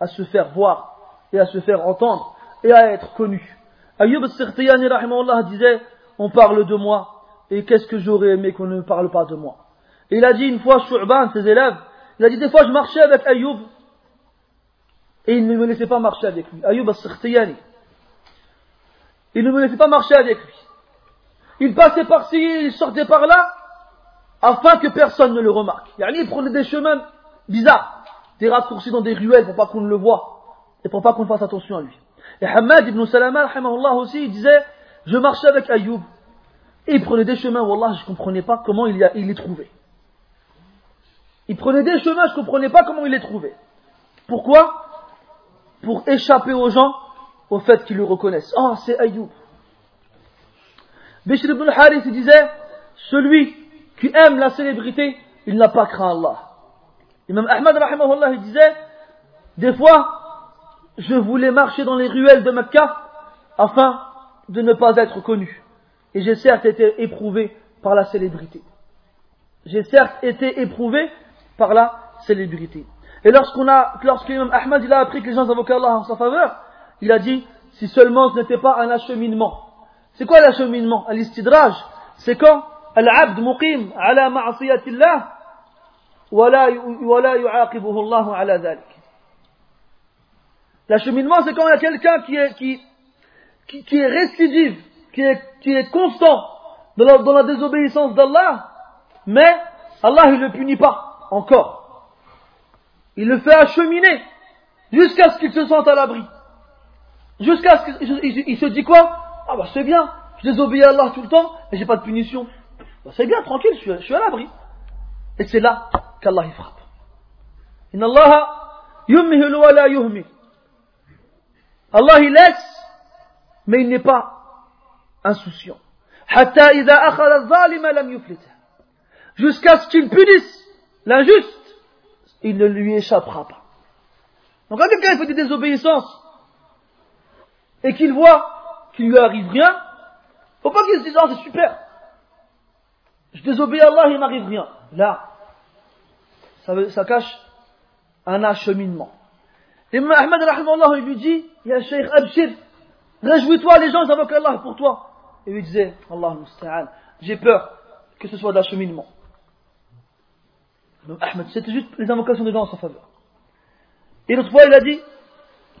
à se faire voir et à se faire entendre et à être connus. Ayyub al-Sirtiyani disait On parle de moi et qu'est-ce que j'aurais aimé qu'on ne parle pas de moi. Et il a dit une fois, Shu'ban, ses élèves, il a dit des fois je marchais avec Ayoub et il ne me laissait pas marcher avec lui. Ayoub al-Sirtiyani. Il ne me laissait pas marcher avec lui. Il passait par-ci, il sortait par là, afin que personne ne le remarque. Il prenait des chemins bizarres, des raccourcis dans des ruelles pour pas qu'on le voie et pour pas qu'on fasse attention à lui. Et Hamad ibn Salama, aussi, il disait, je marchais avec Ayoub et il prenait des chemins, Wallah, je ne comprenais pas comment il, il les trouvait. Il prenait des chemins, je ne comprenais pas comment il les trouvait. Pourquoi? Pour échapper aux gens au fait qu'ils le reconnaissent. Oh, c'est Ayoub. Bishr ibn al-Harith disait, celui qui aime la célébrité, il n'a pas craint Allah. Imam Ahmad il disait, des fois, je voulais marcher dans les ruelles de Mecca afin de ne pas être connu. Et j'ai certes été éprouvé par la célébrité. J'ai certes été éprouvé par la célébrité. Et lorsqu'on a, lorsqu'Imam Ahmad il a appris que les gens invoquaient Allah en sa faveur, il a dit, si seulement ce n'était pas un acheminement. C'est quoi l'acheminement? Al-istidraj. C'est quand Al-abd muqim ala ma'asiyatillah yu'aqibuhu Allah ala dhalik. L'acheminement, c'est quand il y a quelqu'un qui est, qui, qui est récidive qui est, qui est constant dans la, dans la désobéissance d'Allah, mais Allah ne le punit pas encore. Il le fait acheminer jusqu'à ce qu'il se sente à l'abri. Jusqu'à ce qu'il se dit quoi? Ah bah c'est bien, je désobéis à Allah tout le temps et j'ai pas de punition. Bah, c'est bien, tranquille, je suis, à l'abri. Et c'est là qu'Allah y frappe. Inna Allah wa la yuhmi. Allah il laisse, mais il n'est pas insouciant. Jusqu'à ce qu'il punisse l'injuste, il ne lui échappera pas. Donc quand quelqu'un fait des désobéissances et qu'il voit qu'il lui arrive rien, faut pas qu'il se dise oh c'est super, je désobéis à Allah, il m'arrive rien. Là, ça, cache un acheminement. Et Ahmed il lui dit, il y a Cheikh Abshir, réjouis-toi, les gens ils invoquent Allah pour toi. Et lui disait, Allah j'ai peur que ce soit d'acheminement. Donc Ahmed, c'était juste les invocations des gens en sa faveur. Et l'autre fois, il a dit,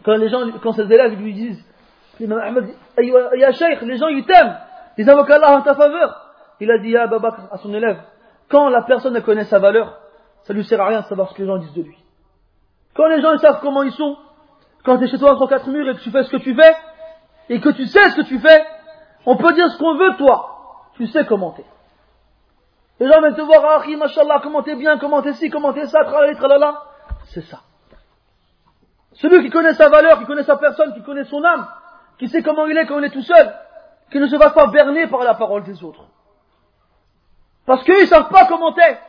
quand les gens, quand ses élèves lui disent, l'imam Ahmed, ya Sheikh, les gens ils t'aiment, ils invoquent Allah en ta faveur. Il a dit, ya Bakr, à son élève, quand la personne ne connaît sa valeur, ça lui sert à rien de savoir ce que les gens disent de lui. Quand les gens savent comment ils sont, quand tu es chez toi entre quatre murs et que tu fais ce que tu fais, et que tu sais ce que tu fais, on peut dire ce qu'on veut, toi. Tu sais comment t'es. Les gens viennent te voir, ah, machallah, comment t'es bien, comment t'es ci, comment t'es ça, tralala, tralala. C'est ça. Celui qui connaît sa valeur, qui connaît sa personne, qui connaît son âme, qui sait comment il est quand il est tout seul, qui ne se va pas berner par la parole des autres. Parce qu'ils ne savent pas comment t'es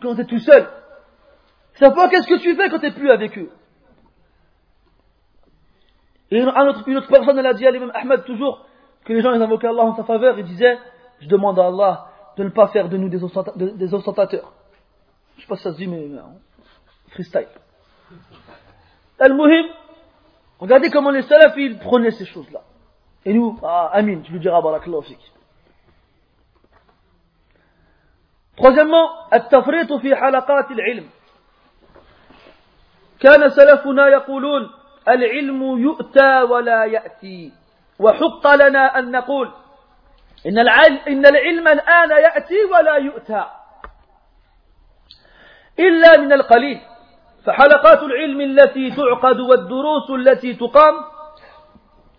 quand t'es tout seul. Ils savent pas qu'est-ce que tu fais quand t'es plus avec eux. Et une autre, une autre personne, elle a dit à l'imam Ahmed toujours, que les gens ils invoquaient Allah en sa faveur, ils disaient Je demande à Allah de ne pas faire de nous des, ostentateurs. Je ne sais pas si ça se dit, mais freestyle. Al-Muhim, regardez comment les salafs ils prenaient ces choses-là. Et nous, ah, Amin, tu lui diras Barakallahu fik. Troisièmement, التفريط في حلقات العلم. كان سلفنا يقولون العلم يؤتى ولا يأتي وحق لنا أن نقول إن العلم, إن العلم الآن يأتي ولا يؤتى. إلا من القليل. فحلقات العلم التي تعقد والدروس التي تقام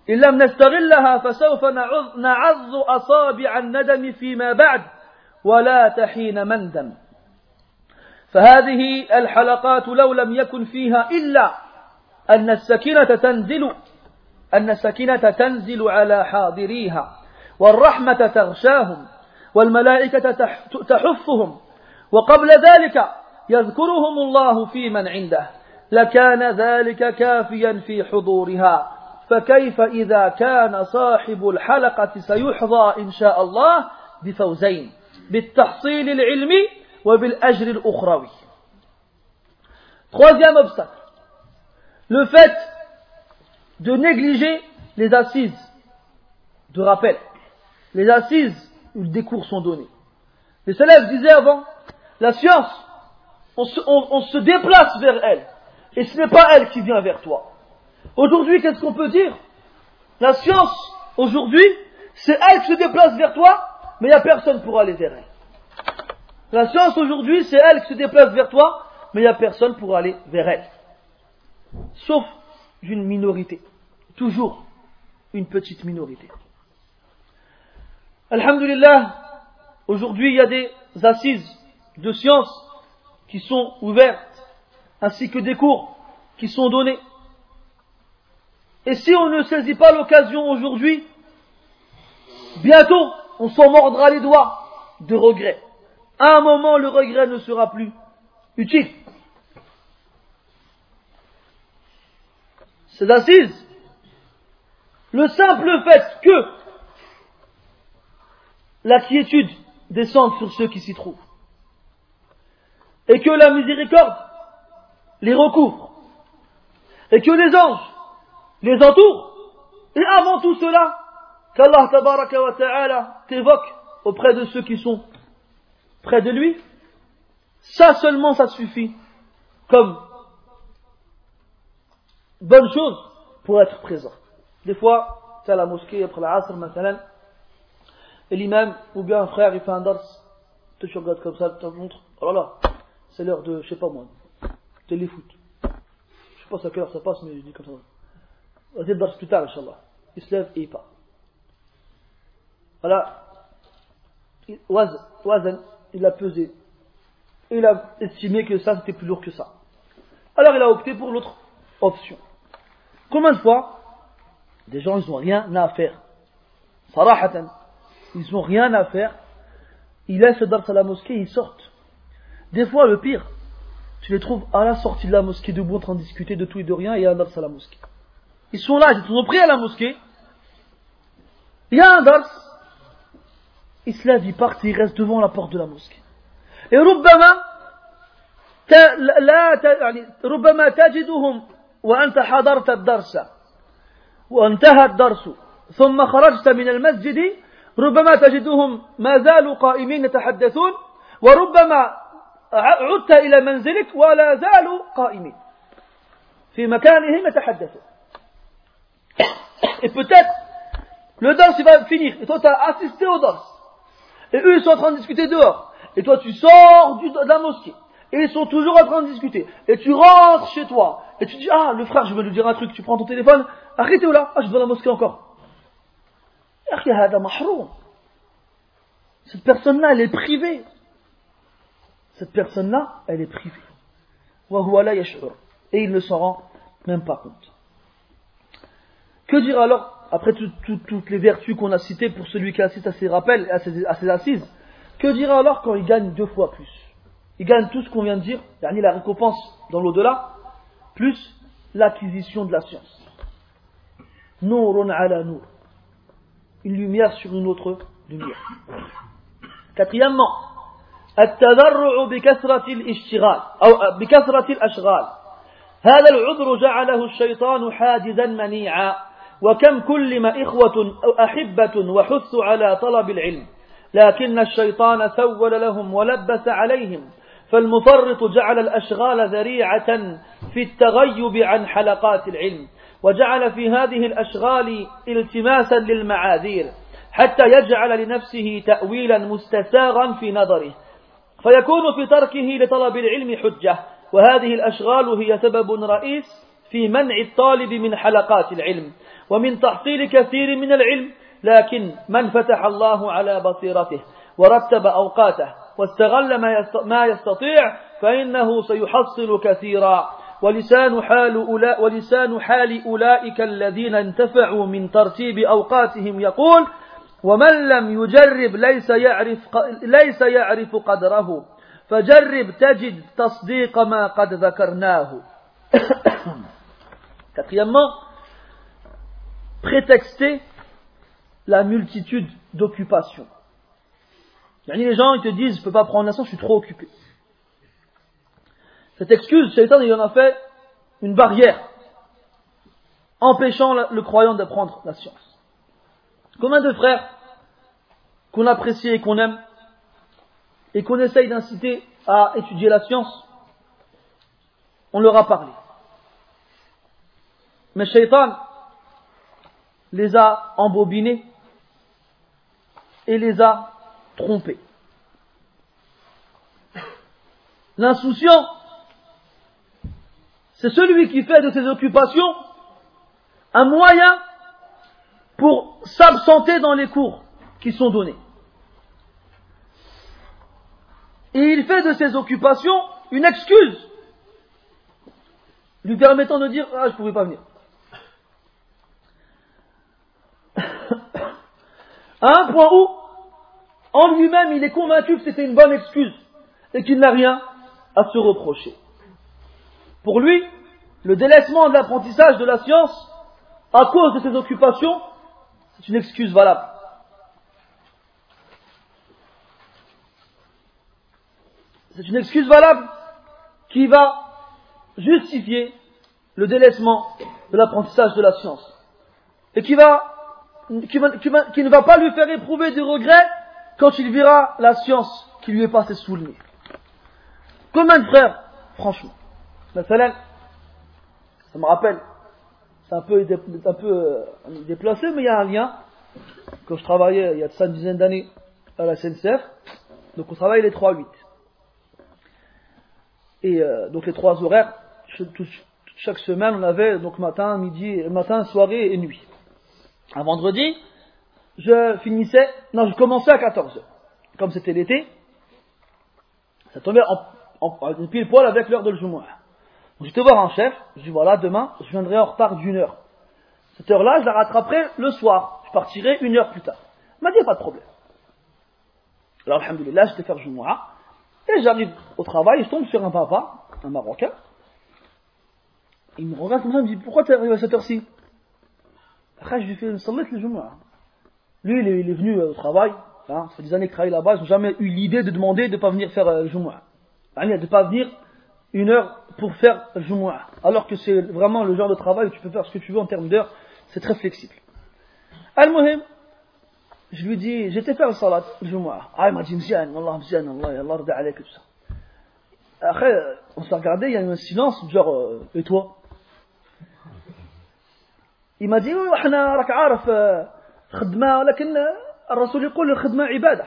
إن لم نستغلها فسوف نعظ, نعظ أصابع الندم فيما بعد ولا تحين مندم. فهذه الحلقات لو لم يكن فيها إلا أن السكينة تنزل أن السكينة تنزل على حاضريها. والرحمة تغشاهم والملائكة تحفهم وقبل ذلك يذكرهم الله في من عنده. لكان ذلك كافيا في حضورها. فكيف إذا كان صاحب الحلقة سيحظى إن شاء الله بفوزين بالتحصيل العلمي وبالأجر الأخروي. Troisième obstacle, le fait de négliger les assises de rappel, les assises où des cours sont donnés. Les élèves disaient avant, la science, on se, on se déplace vers elle, et ce n'est pas elle qui vient vers toi. Aujourd'hui, qu'est-ce qu'on peut dire? La science, aujourd'hui, c'est elle qui se déplace vers toi, mais il n'y a personne pour aller vers elle. La science aujourd'hui, c'est elle qui se déplace vers toi, mais il n'y a personne pour aller vers elle. Sauf d'une minorité. Toujours une petite minorité. Alhamdulillah, aujourd'hui il y a des assises de science qui sont ouvertes, ainsi que des cours qui sont donnés. Et si on ne saisit pas l'occasion aujourd'hui, bientôt on s'en mordra les doigts de regret. À un moment, le regret ne sera plus utile. Ces assises, le simple fait que la quiétude descende sur ceux qui s'y trouvent, et que la miséricorde les recouvre, et que les anges les entourent, et avant tout cela, qu'Allah tabaraka wa t'évoque auprès de ceux qui sont près de lui, ça seulement ça suffit comme bonne chose pour être présent. Des fois, tu à la mosquée après la asr, et l'imam, ou bien un frère, il fait un dars, tu te regardes comme ça, tu te montres, oh là là, c'est l'heure de, je sais pas moi, téléfoot. Je sais pas à quelle heure ça passe, mais je dis comme ça. Vas-y, le plus tard, Inch'Allah. Il se lève et il part. Voilà. Wazan, il a pesé. Et il a estimé que ça c'était plus lourd que ça. Alors il a opté pour l'autre option. Combien de fois des gens ils n'ont rien à faire Sarahatan, ils n'ont rien à faire. Ils laissent le dars à la mosquée, ils sortent. Des fois le pire, tu les trouves à la sortie de la mosquée debout en train de discuter de tout et de rien et il y a un dars à la mosquée. Ils sont là, ils sont pris à la mosquée. Il y a un dars. Ils se lèvent, ils partent, ils restent devant la porte de la mosquée. Et ربما لا يعني ربما تجدهم وأنت حضرت الدرس وانتهى الدرس ثم خرجت من المسجد ربما تجدهم ما زالوا قائمين يتحدثون وربما عدت إلى منزلك ولا زالوا قائمين في مكانهم يتحدثون Et peut-être, le danse il va finir, et toi tu as assisté au danse. Et eux ils sont en train de discuter dehors. Et toi, tu sors du, de la mosquée. Et ils sont toujours en train de discuter. Et tu rentres chez toi. Et tu dis, ah, le frère, je vais lui dire un truc. Tu prends ton téléphone. Arrêtez là. Ah, je vais à la mosquée encore. Cette personne-là, elle est privée. Cette personne-là, elle est privée. Et il ne s'en rend même pas compte. Que dire alors, après toutes les vertus qu'on a citées pour celui qui assiste à ses rappels, à à ses assises? Que dira alors quand il gagne deux fois plus? Il gagne tout ce qu'on vient de dire, la récompense dans l'au-delà, plus l'acquisition de la science. Nourun ala nour. Une lumière sur une autre lumière. Quatrièmement, التذرع بكثرة الاشتغال أو بكثرة الأشغال. هذا العذر جعله الشيطان حاجزا منيعا. وكم كلم إخوة أو أحبة وحث على طلب العلم. لكن الشيطان سول لهم ولبس عليهم. فالمفرط جعل الأشغال ذريعة في التغيب عن حلقات العلم. وجعل في هذه الأشغال التماسا للمعاذير حتى يجعل لنفسه تأويلا مستساغا في نظره فيكون في تركه لطلب العلم حجة. وهذه الأشغال هي سبب رئيس في منع الطالب من حلقات العلم ومن تحصيل كثير من العلم لكن من فتح الله على بصيرته ورتب أوقاته واستغل ما يستطيع فإنه سيحصل كثيرا. ولسان حال, ولسان حال أولئك الذين انتفعوا من ترتيب أوقاتهم يقول ومن لم يجرب ليس يعرف, ليس يعرف قدره فجرب تجد تصديق ما قد ذكرناه Quatrièmement, prétexter la multitude d'occupations. Les gens, ils te disent, je ne peux pas prendre science, je suis trop occupé. Cette excuse, Shaitan, il en a fait une barrière, empêchant le croyant d'apprendre la science. Combien de frères qu'on apprécie et qu'on aime, et qu'on essaye d'inciter à étudier la science, on leur a parlé. Mais Shaitan les a embobinés et les a trompés. L'insouciant, c'est celui qui fait de ses occupations un moyen pour s'absenter dans les cours qui sont donnés. Et il fait de ses occupations une excuse lui permettant de dire Ah, je ne pouvais pas venir. à un point où, en lui-même, il est convaincu que c'était une bonne excuse et qu'il n'a rien à se reprocher. Pour lui, le délaissement de l'apprentissage de la science, à cause de ses occupations, c'est une excuse valable. C'est une excuse valable qui va justifier le délaissement de l'apprentissage de la science. Et qui ne va pas lui faire éprouver des regrets quand il verra la science qui lui est passée sous le nez. Combien de frères, franchement, ça me rappelle, c'est un peu, un peu euh, déplacé, mais il y a un lien. Quand je travaillais il y a de ça une dizaine d'années à la SNCF, donc on travaille les 3-8. Et euh, donc les trois horaires, chaque semaine on avait donc matin, midi, matin, soirée et nuit. Un vendredi, je finissais, non, je commençais à 14h. Comme c'était l'été, ça tombait en, en, pile poil avec l'heure de le Donc J'étais voir un chef, je dis voilà, demain, je viendrai en retard d'une heure. Cette heure-là, je la rattraperai le soir. Je partirai une heure plus tard. Il m'a dit, pas de problème. Alors, alhamdoulilah, j'étais faire Jumu'ah. Et j'arrive au travail, je tombe sur un papa, un Marocain. Il me regarde comme ça, il me dit, pourquoi tu es arrivé à cette heure-ci? Après, je lui fais une salat le Jumu'ah. Lui, il est, venu au travail, hein, ça fait des années qu'il travaille là-bas, ils n'ont jamais eu l'idée de demander de ne pas venir faire le Jumu'ah. De ne pas venir une heure pour faire le Jumu'ah. Alors que c'est vraiment le genre de travail où tu peux faire ce que tu veux en termes d'heures, c'est très flexible. Al-Muhim, je lui dis, j'étais faire le salat, le Jumu'ah. Ah, il m'a dit, Mzian, Allah, Mzian, Allah, Allah, rada avec tout ça. Après, on s'est regardé, il y a eu un silence, genre, euh, et toi il m'a dit احنا راك عارف خدمه ولكن الرسول يقول الخدمه عباده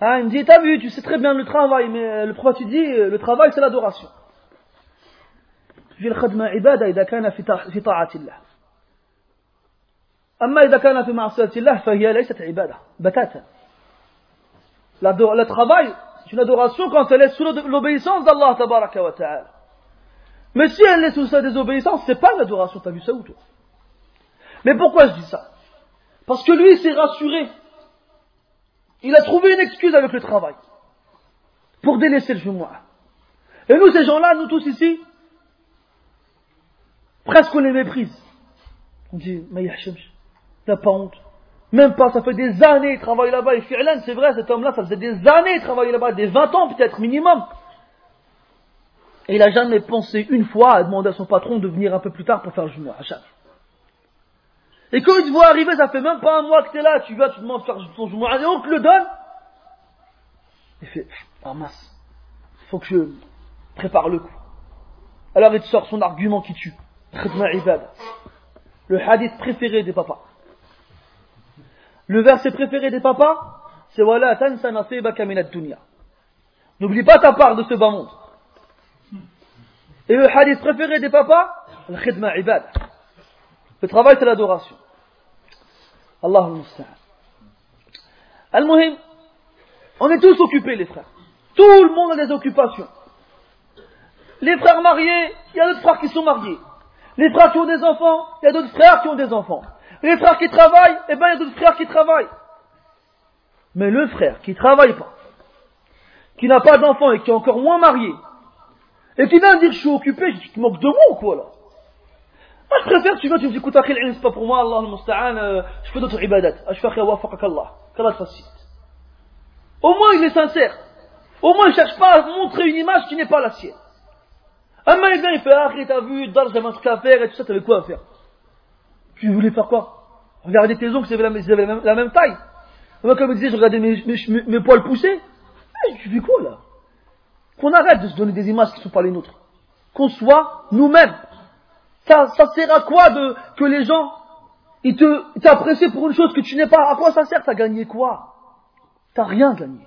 Ah, il me dit, t'as vu, tu sais très bien le travail, mais le prophète dit, le travail c'est l'adoration. في الخدمة عبادة إذا كان في في طاعة الله. أما إذا كان في معصية الله فهي ليست عبادة بتاتا. Le travail, c'est une adoration quand elle est sous l'obéissance d'Allah tabaraka wa ta'ala. Mais si elle est sous sa désobéissance, c'est pas l'adoration, t'as vu ça ou toi Mais pourquoi je dis ça Parce que lui, il s'est rassuré. il a trouvé une excuse avec le travail pour délaisser le Jumu'ah. Et nous, ces gens-là, nous tous ici, presque on les méprise. On dit, mais il n'a pas honte. Même pas, ça fait des années qu'il travaille là-bas. Et fi'lan, c'est vrai, cet homme-là, ça faisait des années qu'il travaillait là-bas, des 20 ans peut-être minimum. Et il n'a jamais pensé une fois à demander à son patron de venir un peu plus tard pour faire le Jumu'ah. Et quand il te voit arriver, ça fait même pas un mois que tu es là, tu vas, tu demandes de faire ton Jumu'ah, et on te le donne. Il fait, ah mince, faut que je prépare le coup. Alors il te sort son argument qui tue. Le hadith préféré des papas. Le verset préféré des papas, c'est voilà tansa dunya. N'oublie pas ta part de ce bas monde. Et le hadith préféré des papas Le khidma ibad. Le travail, c'est l'adoration. Allah al Al-Muhim, on est tous occupés, les frères. Tout le monde a des occupations. Les frères mariés, il y a d'autres frères qui sont mariés. Les frères qui ont des enfants, il y a d'autres frères qui ont des enfants. Les frères qui travaillent, eh bien, il y a d'autres frères qui travaillent. Mais le frère qui travaille pas, qui n'a pas d'enfant et qui est encore moins marié, et qui vient dire je suis occupé, tu te moques de moi ou quoi là? Moi je préfère, tu viens, tu me dis écoute, c'est pas pour moi, Allah al euh, je fais d'autres ibadat. Ah, je fais Allah. Qu'Allah te facilite. Au moins il est sincère. Au moins il cherche pas à montrer une image qui n'est pas la sienne. Un mec il fait Ah, t'as vu, dans j'avais un truc à faire et tout ça, t'avais quoi à faire? Tu voulais faire quoi? Regarder tes ongles, ils avaient la, même taille. Moi, comme je disais, je regardais mes, mes, poils pousser. Eh, tu fais quoi là? Qu'on arrête de se donner des images qui ne sont pas les nôtres. Qu'on soit nous-mêmes. Ça, sert à quoi de, que les gens, ils te, t'apprécient pour une chose que tu n'es pas? À quoi ça sert? T'as gagné quoi? T'as rien gagné.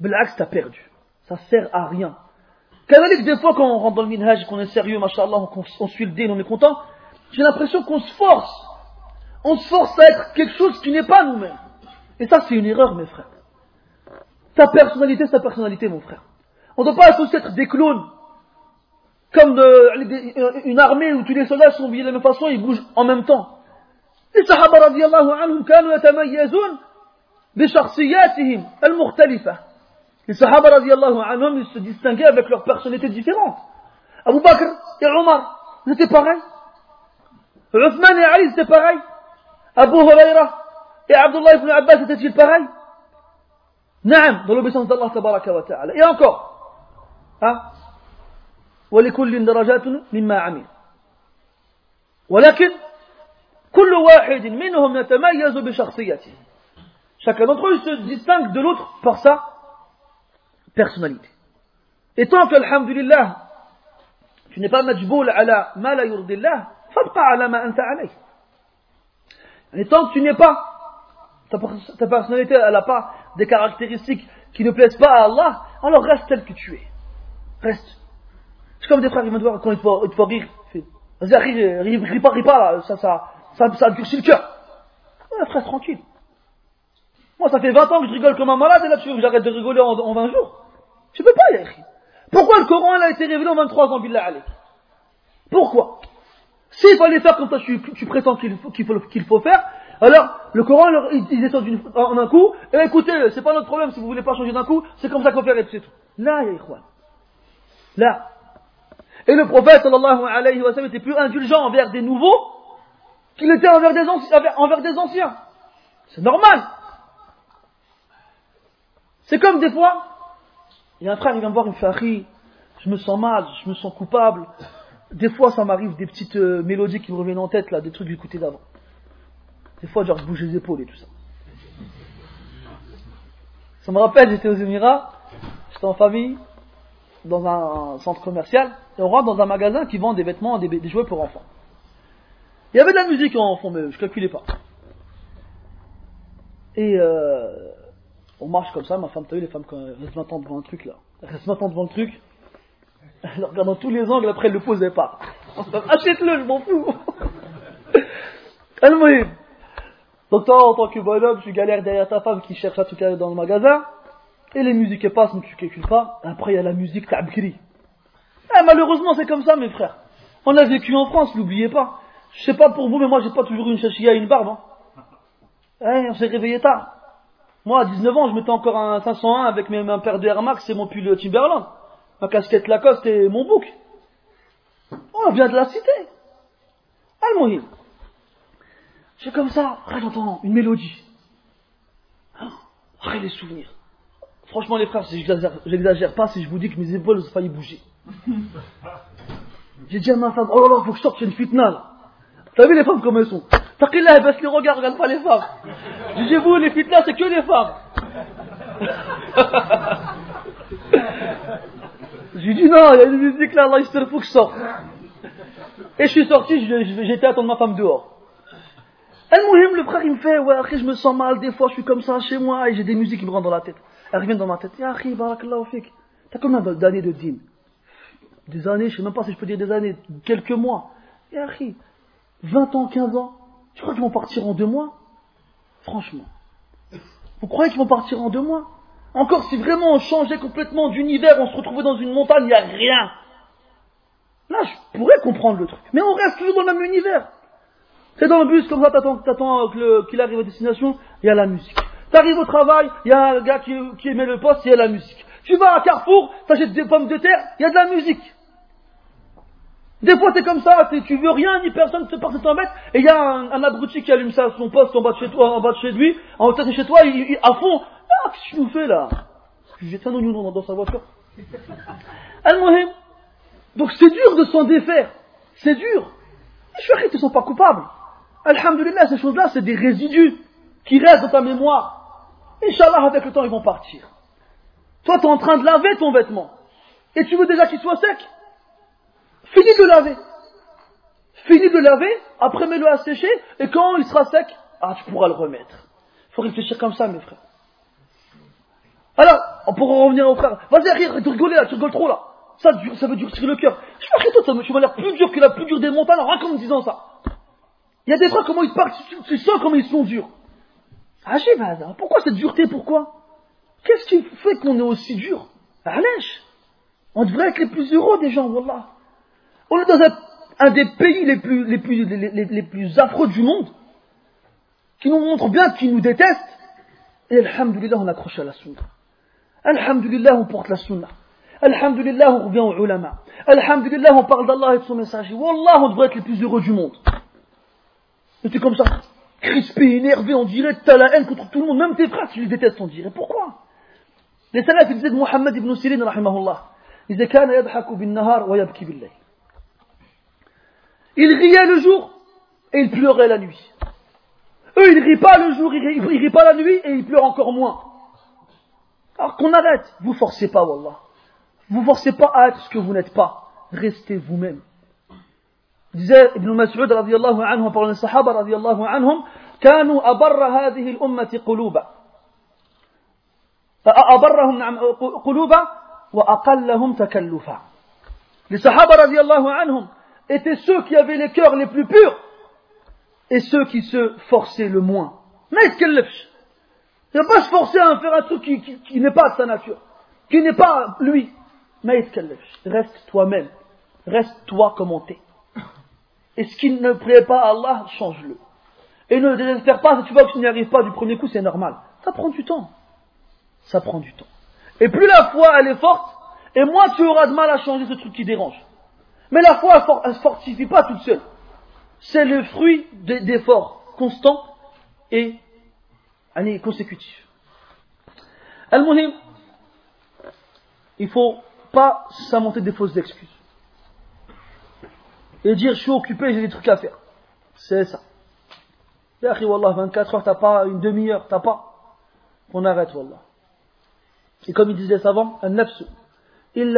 Black, t'as perdu. Ça sert à rien. que des fois, quand on rentre dans le minhaj, qu'on est sérieux, machallah, qu'on on suit le dé, on est content, j'ai l'impression qu'on se force. On se force à être quelque chose qui n'est pas nous-mêmes. Et ça, c'est une erreur, mes frères. Ta personnalité, ta personnalité, mon frère. On ne doit pas tous être des clones. Comme de, une armée où tous les soldats sont habillés de la même façon, ils bougent en même temps. Les sahaba radiallahu anhum كانوا يتميزون بشخصياتهم المختلفة. Les sahaba radiallahu anhum, ils se distinguaient avec leurs personnalités différentes. Abu Bakr et Omar, ils étaient pareils. Uthman et Ali, c'était pareil. Abu Huraira et Abdullah ibn Abbas étaient-ils pareils نعم dans l'obéissance d'Allah تبارك وتعالى et encore hein ولكل درجات مما عمل ولكن كل واحد منهم يتميز بشخصيته chacun d'entre eux se distingue de l'autre par sa personnalité et tant que alhamdulillah tu n'es pas majboul ala ma la yurdillah fabqa ala ma anta alayh et tant que tu n'es pas ta, personnalité, elle n'a pas des caractéristiques qui ne plaisent pas à Allah, alors reste tel que tu es. Reste. c'est comme des frères viennent te voir quand il te faut, rire. Vas-y, ris, ris, pas, ris pas, là. Ça, ça, ça, ça durcit le cœur. Ouais, frère, tranquille. Moi, ça fait 20 ans que je rigole comme un malade, et là, tu veux que j'arrête de rigoler en, en 20 jours. Je peux pas, Yahri. Pourquoi le Coran, il a été révélé en 23 ans, billah Ali Pourquoi? S'il fallait faire comme ça, tu, tu prétends qu'il faut, qu'il faut, faire, alors, le Coran, il descend en un coup, et écoutez, c'est pas notre problème si vous voulez pas changer d'un coup, c'est comme ça qu'on fait, et c'est tout. Là, ya Là. Et le prophète, sallallahu alayhi wa sallam, était plus indulgent envers des nouveaux qu'il était envers des, anciens. C'est normal. C'est comme des fois, il y a un frère, il vient me voir, il me fait, je me sens mal, je me sens coupable. Des fois, ça m'arrive des petites euh, mélodies qui me reviennent en tête, là, des trucs que j'écoutais d'avant. Des fois, genre, je bouge les épaules et tout ça. Ça me rappelle, j'étais aux Émirats, j'étais en famille, dans un centre commercial, et on rentre dans un magasin qui vend des vêtements, des, des jouets pour enfants. Il y avait de la musique en fond, mais je calculais pas. Et euh, on marche comme ça, ma femme, t'as vu les femmes quand elles restent maintenant devant un truc là. Elles restent maintenant devant le truc. Elles regardent dans tous les angles, après elles le posaient pas. Achète-le, je m'en fous. Elle donc toi, en tant que bonhomme, tu galères derrière ta femme qui cherche à tout cas dans le magasin, et les musiques passent, tu calcules pas, après il y a la musique ta'bkiri. Eh, malheureusement, c'est comme ça, mes frères. On a vécu en France, n'oubliez pas. Je sais pas pour vous, mais moi j'ai pas toujours une chachia et une barbe. Hein. Eh, on s'est réveillé tard. Moi, à 19 ans, je mettais encore un 501 avec mes, un paire de Air Max et mon pull Timberland. Ma casquette Lacoste et mon bouc. On vient de la cité. Al-Mohim. C'est comme ça, j'entends une mélodie. Ah, les souvenirs. Franchement, les frères, j'exagère pas si je vous dis que mes épaules ont failli bouger. J'ai dit à ma femme, oh là là, faut que je sorte, c'est une fitna là. T'as vu les femmes comme elles sont? Taqillah, elle baisse les regards, regarde pas les femmes. J'ai dit, vous, les fitnas, c'est que les femmes. J'ai dit, non, il y a une musique là, il faut que je sorte. Et je suis sorti, j'étais attendre ma femme dehors. El le frère, il me fait, ouais, après, je me sens mal, des fois, je suis comme ça chez moi, et j'ai des musiques qui me rentrent dans la tête. Elles reviennent dans ma tête. Ya, akhi, barakallahu fik. T'as combien d'années de dîme? Des années, je sais même pas si je peux dire des années, quelques mois. Et Harry, 20 ans, 15 ans, tu crois qu'ils vont partir en deux mois? Franchement. Vous croyez qu'ils vont partir en deux mois? Encore si vraiment on changeait complètement d'univers, on se retrouvait dans une montagne, il n'y a rien. Là, je pourrais comprendre le truc. Mais on reste toujours dans le même univers. C'est dans le bus, comme ça, t'attends qu'il arrive à destination, il y a la musique. T'arrives au travail, il y a un gars qui, qui émet le poste, il y a la musique. Tu vas à Carrefour, t'achètes des pommes de terre, il y a de la musique. Des fois, c'est comme ça, tu veux rien, ni personne te passe t'embête, et il y a un, abruti qui allume ça à son poste en bas de chez toi, en bas de chez lui, en haut de chez toi, il, à fond, ah, qu'est-ce que tu nous fais là? J'ai un oignon dans, dans sa voiture. Al-Mohim. Donc c'est dur de s'en défaire. C'est dur. Les ils ne sont pas coupables. Alhamdulillah, ces choses-là, c'est des résidus qui restent dans ta mémoire. Inch'Allah, avec le temps, ils vont partir. Toi, tu es en train de laver ton vêtement. Et tu veux déjà qu'il soit sec? Finis de laver. Finis de laver, après mets-le à sécher, et quand il sera sec, ah, tu pourras le remettre. Il faut réfléchir comme ça, mes frères. Alors, on pourra revenir au frère. Vas-y, arrive, tu rigoles là, tu rigoles trop là. Ça, ça veut durcir le cœur. Je me toi, tu m'as l'air plus dur que la plus dure des montagnes, rien qu'en me disant ça. Il y a des trucs, comment ils parlent, tu, sens comment ils sont durs. Ah, Pourquoi cette dureté, pourquoi? Qu'est-ce qui fait qu'on est aussi dur? On devrait être les plus heureux des gens, Wallah. On est dans un, des pays les plus, les, plus, les, plus affreux du monde, qui nous montre bien qu'ils nous détestent, et Alhamdulillah, on accroche à la sunna. Alhamdulillah, on porte la sunna. Alhamdulillah, on revient aux ulama. Alhamdulillah, on parle d'Allah et de son message. Wallah, on devrait être les plus heureux du monde. C'était comme ça, crispé, énervé, on dirait t'as la haine contre tout le monde, même tes frères, tu les détestes, on dirait. Pourquoi? Les salafs, ils disaient de Mohammed ibn Sirin, rahimahullah, ils disaient bin nahar. Il riait le jour et il pleurait la nuit. Eux, ils ne rient pas le jour, ils rient, ils rient pas la nuit et ils pleurent encore moins. Alors qu'on arrête, vous forcez pas, Wallah. Vous forcez pas à être ce que vous n'êtes pas. Restez vous-même. Disait Ibn Mas'ud radiallahu anhu en parlant des Sahaba radiallahu anhum كانوا أبر هذه الأمة قلوبا أبرهم قلوبا وأقلهم تكلفا Les Sahaba radiallahu anhum étaient ceux qui avaient les cœurs les plus purs et ceux qui se forçaient le moins. Mais il ne pas se forcer à faire un truc qui, qui, qui n'est pas de sa nature, qui n'est pas lui. Mais reste toi-même, reste toi comme on t'est. Et ce qui ne plaît pas à Allah, change-le. Et ne désespère pas, si tu vois que tu n'y arrives pas du premier coup, c'est normal. Ça prend du temps. Ça prend du temps. Et plus la foi elle est forte, et moins tu auras de mal à changer ce truc qui dérange. Mais la foi, elle ne se fortifie pas toute seule. C'est le fruit d'efforts constants et consécutifs. Al-Muhim, il faut pas s'inventer des fausses excuses. Et dire je suis occupé, j'ai des trucs à faire. C'est ça. Wallah, 24 heures, t'as pas une demi-heure, t'as pas. On arrête, Wallah. Et comme il disait savant, un nafsu. bil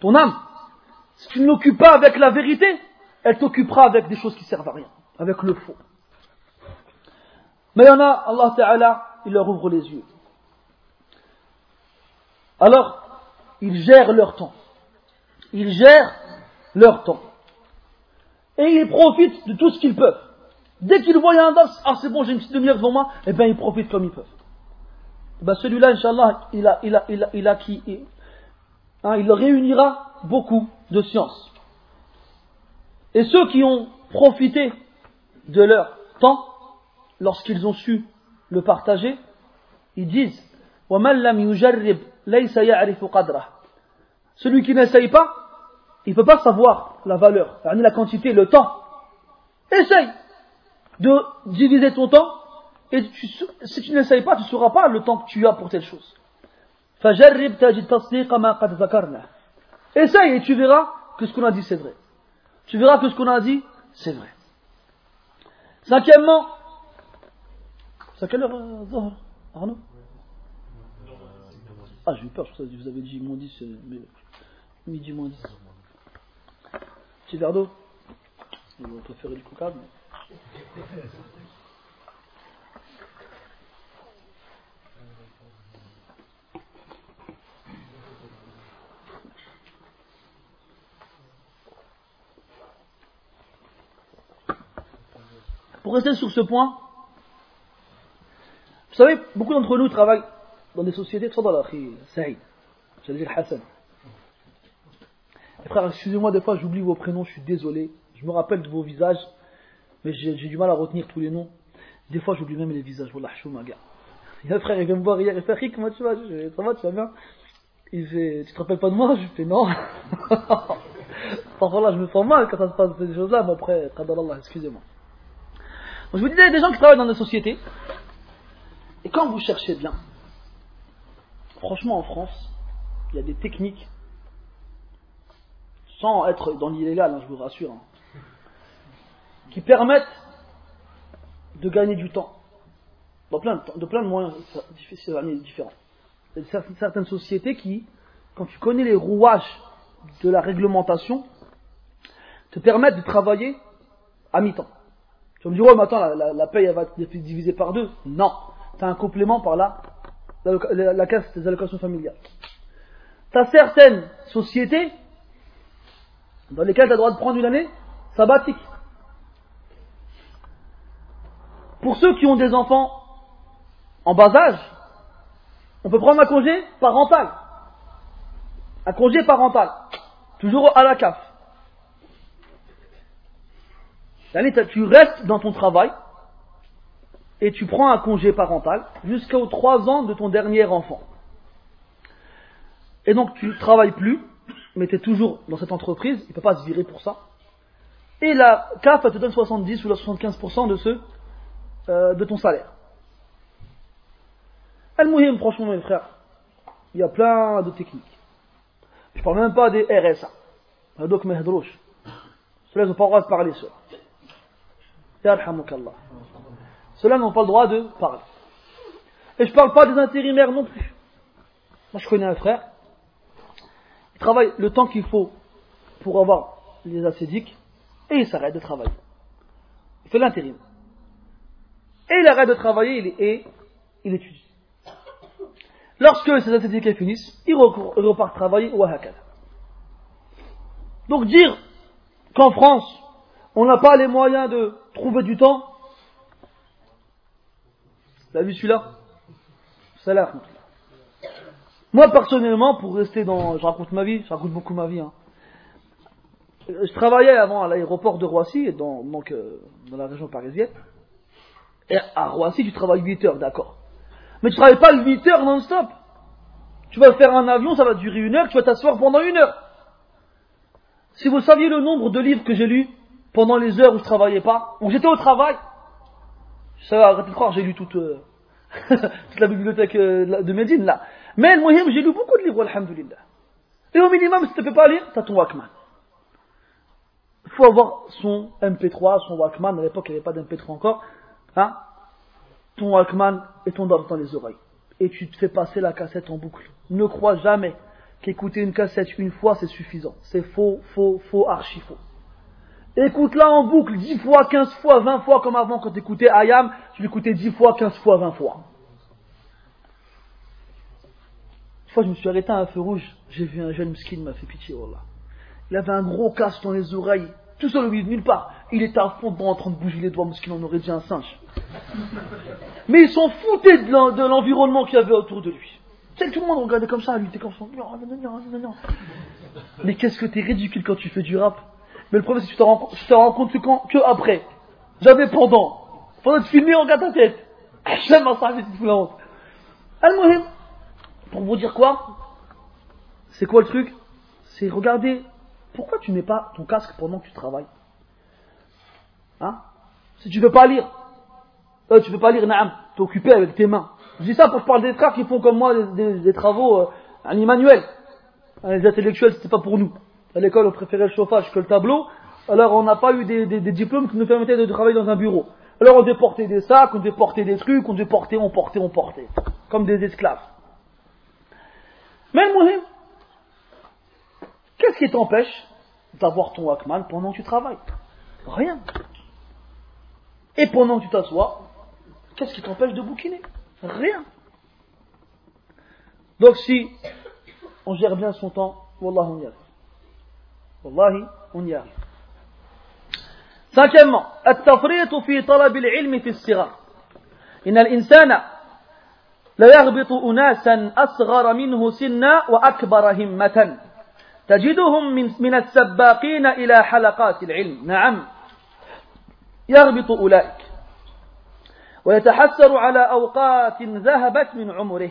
Ton âme, si tu ne l'occupes pas avec la vérité, elle t'occupera avec des choses qui servent à rien, avec le faux. Mais il y en a, Allah Ta'ala, il leur ouvre les yeux. Alors, ils gèrent leur temps. Ils gèrent leur temps. Et ils profitent de tout ce qu'ils peuvent. Dès qu'ils voient un dars, ah c'est bon, j'ai une petite demi-heure devant moi, eh bien ils profitent comme ils peuvent. Ben celui-là, Inch'Allah, il a, il a, il qui, hein, il réunira beaucoup de science. Et ceux qui ont profité de leur temps, lorsqu'ils ont su le partager, ils disent celui qui n'essaye pas, il ne peut pas savoir la valeur, la quantité, le temps. Essaye de diviser ton temps, et si tu n'essayes pas, tu ne sauras pas le temps que tu as pour telle chose. Essaye et tu verras que ce qu'on a dit c'est vrai. Tu verras que ce qu'on a dit c'est vrai. Cinquièmement, c'est quelle heure, euh, Arnaud? Ah, j'ai eu peur, je vous avais dit moins 10, mais nuit du monde. Petit verre d'eau On préférer du coca. Pour rester sur ce point, vous savez, beaucoup d'entre nous travaillent dans des sociétés, Saïd, j'allais dire Hassan, frères, excusez-moi, des fois j'oublie vos prénoms, je suis désolé. Je me rappelle de vos visages, mais j'ai du mal à retenir tous les noms. Des fois j'oublie même les visages, Wallah, gars. Il y a un frère, il vient me voir hier, il fait comment tu vas? Ça va, tu vas bien? Il fait Tu te rappelles pas de moi? Je fais non. Parfois là, je me sens mal quand ça se passe ces choses-là, mais après, excusez-moi. Je vous disais, il y a des gens qui travaillent dans des sociétés, et quand vous cherchez bien, franchement en France, il y a des techniques, sans être dans l'illégal, hein, je vous rassure, hein, qui permettent de gagner du temps de, plein de moyens différents. Il y a certaines sociétés qui, quand tu connais les rouages de la réglementation, te permettent de travailler à mi-temps. Tu me dis, ouais, mais attends, la, la, paye va être divisée par deux. Non, tu as un complément par là, la, la, caisse des allocations familiales. Tu as certaines sociétés dans lesquelles tu as le droit de prendre une année sabbatique. Pour ceux qui ont des enfants en bas âge, on peut prendre un congé parental. Un congé parental. Toujours à la CAF. Tu restes dans ton travail et tu prends un congé parental jusqu'aux 3 ans de ton dernier enfant. Et donc tu ne travailles plus, mais tu es toujours dans cette entreprise, il ne peut pas se virer pour ça. Et la CAF te donne 70 ou 75% de, ce, euh, de ton salaire. Al-Muhim, franchement, mes frères, il y a plein de techniques. Je parle même pas des RSA. Donc, mehdrouch. Ceux-là n'ont pas le droit de parler, ceux Ceux-là n'ont pas le droit de parler. Et je parle pas des intérimaires non plus. Moi, je connais un frère. Il travaille le temps qu'il faut pour avoir les acédiques et il s'arrête de travailler. Il fait l'intérim. Et il arrête de travailler et il étudie. Lorsque ces activités finissent, il repart travailler ou à Donc dire qu'en France, on n'a pas les moyens de trouver du temps, vous vu celui-là Moi personnellement, pour rester dans, je raconte ma vie, je raconte beaucoup ma vie. Hein. Je travaillais avant à l'aéroport de Roissy, dans, euh, dans la région parisienne. Et à Roissy, tu travailles 8 heures, d'accord. Mais tu travailles pas 8 heures non-stop. Tu vas faire un avion, ça va durer une heure, tu vas t'asseoir pendant une heure. Si vous saviez le nombre de livres que j'ai lus pendant les heures où je travaillais pas, où j'étais au travail, ça va, arrêtez de croire, j'ai lu toute, euh, la bibliothèque euh, de Médine là. Mais le moyen, j'ai lu beaucoup de livres, alhamdulillah. Et au minimum, si tu ne peux pas lire, tu as ton Walkman. Il faut avoir son MP3, son Walkman, à l'époque il n'y avait pas d'MP3 encore, hein, ton Walkman et ton doigt dans les oreilles. Et tu te fais passer la cassette en boucle. Ne crois jamais qu'écouter une cassette une fois c'est suffisant. C'est faux, faux, faux, archi faux. Écoute-la en boucle 10 fois, 15 fois, 20 fois comme avant quand tu écoutais Ayam, tu l'écoutais 10 fois, 15 fois, 20 fois. Une fois je me suis arrêté à un feu rouge, j'ai vu un jeune skin m'a fait pitié, voilà. Il avait un gros casque dans les oreilles, tout seul au milieu de nulle part. Il était à fond dedans en train de bouger les doigts, qu'il en aurait dit un singe. Mais ils s'en foutaient de l'environnement qu'il y avait autour de lui. C'est tout le monde regardait comme ça, lui était comme ça. Mais qu'est-ce que t'es ridicule quand tu fais du rap. Mais le problème c'est que tu te rends, compte que, quand, que après. J'avais pendant. Pendant de filmer, on regarde ta tête. J'aime ça, c'est la honte. Pour vous dire quoi? C'est quoi le truc? C'est regarder. Pourquoi tu mets pas ton casque pendant que tu travailles? Hein? Si tu veux pas lire. Euh, tu veux pas lire, naam. T'es occupé avec tes mains. Je dis ça pour que je parle des frères qui font comme moi des, travaux euh, en manuel. Les intellectuels, c'était pas pour nous. À l'école, on préférait le chauffage que le tableau. Alors, on n'a pas eu des, diplômes qui nous permettaient de travailler dans un bureau. Alors, on devait porter des sacs, on devait porter des trucs, on devait porter, on portait, on portait. Comme des esclaves. Mais le qu'est-ce qui t'empêche d'avoir ton Walkman pendant que tu travailles Rien. Et pendant que tu t'assois, qu'est-ce qui t'empêche de bouquiner Rien. Donc si on gère bien son temps, Wallah on y arrive. Wallahi, on y arrive. Cinquièmement, التفريط في طلب العلم في الصغر. إن الإنسان لا يغبط أناسا أصغر منه سنا وأكبر همة. تجدهم من, من السباقين إلى حلقات العلم. نعم. يغبط أولئك. ويتحسر على أوقات ذهبت من عمره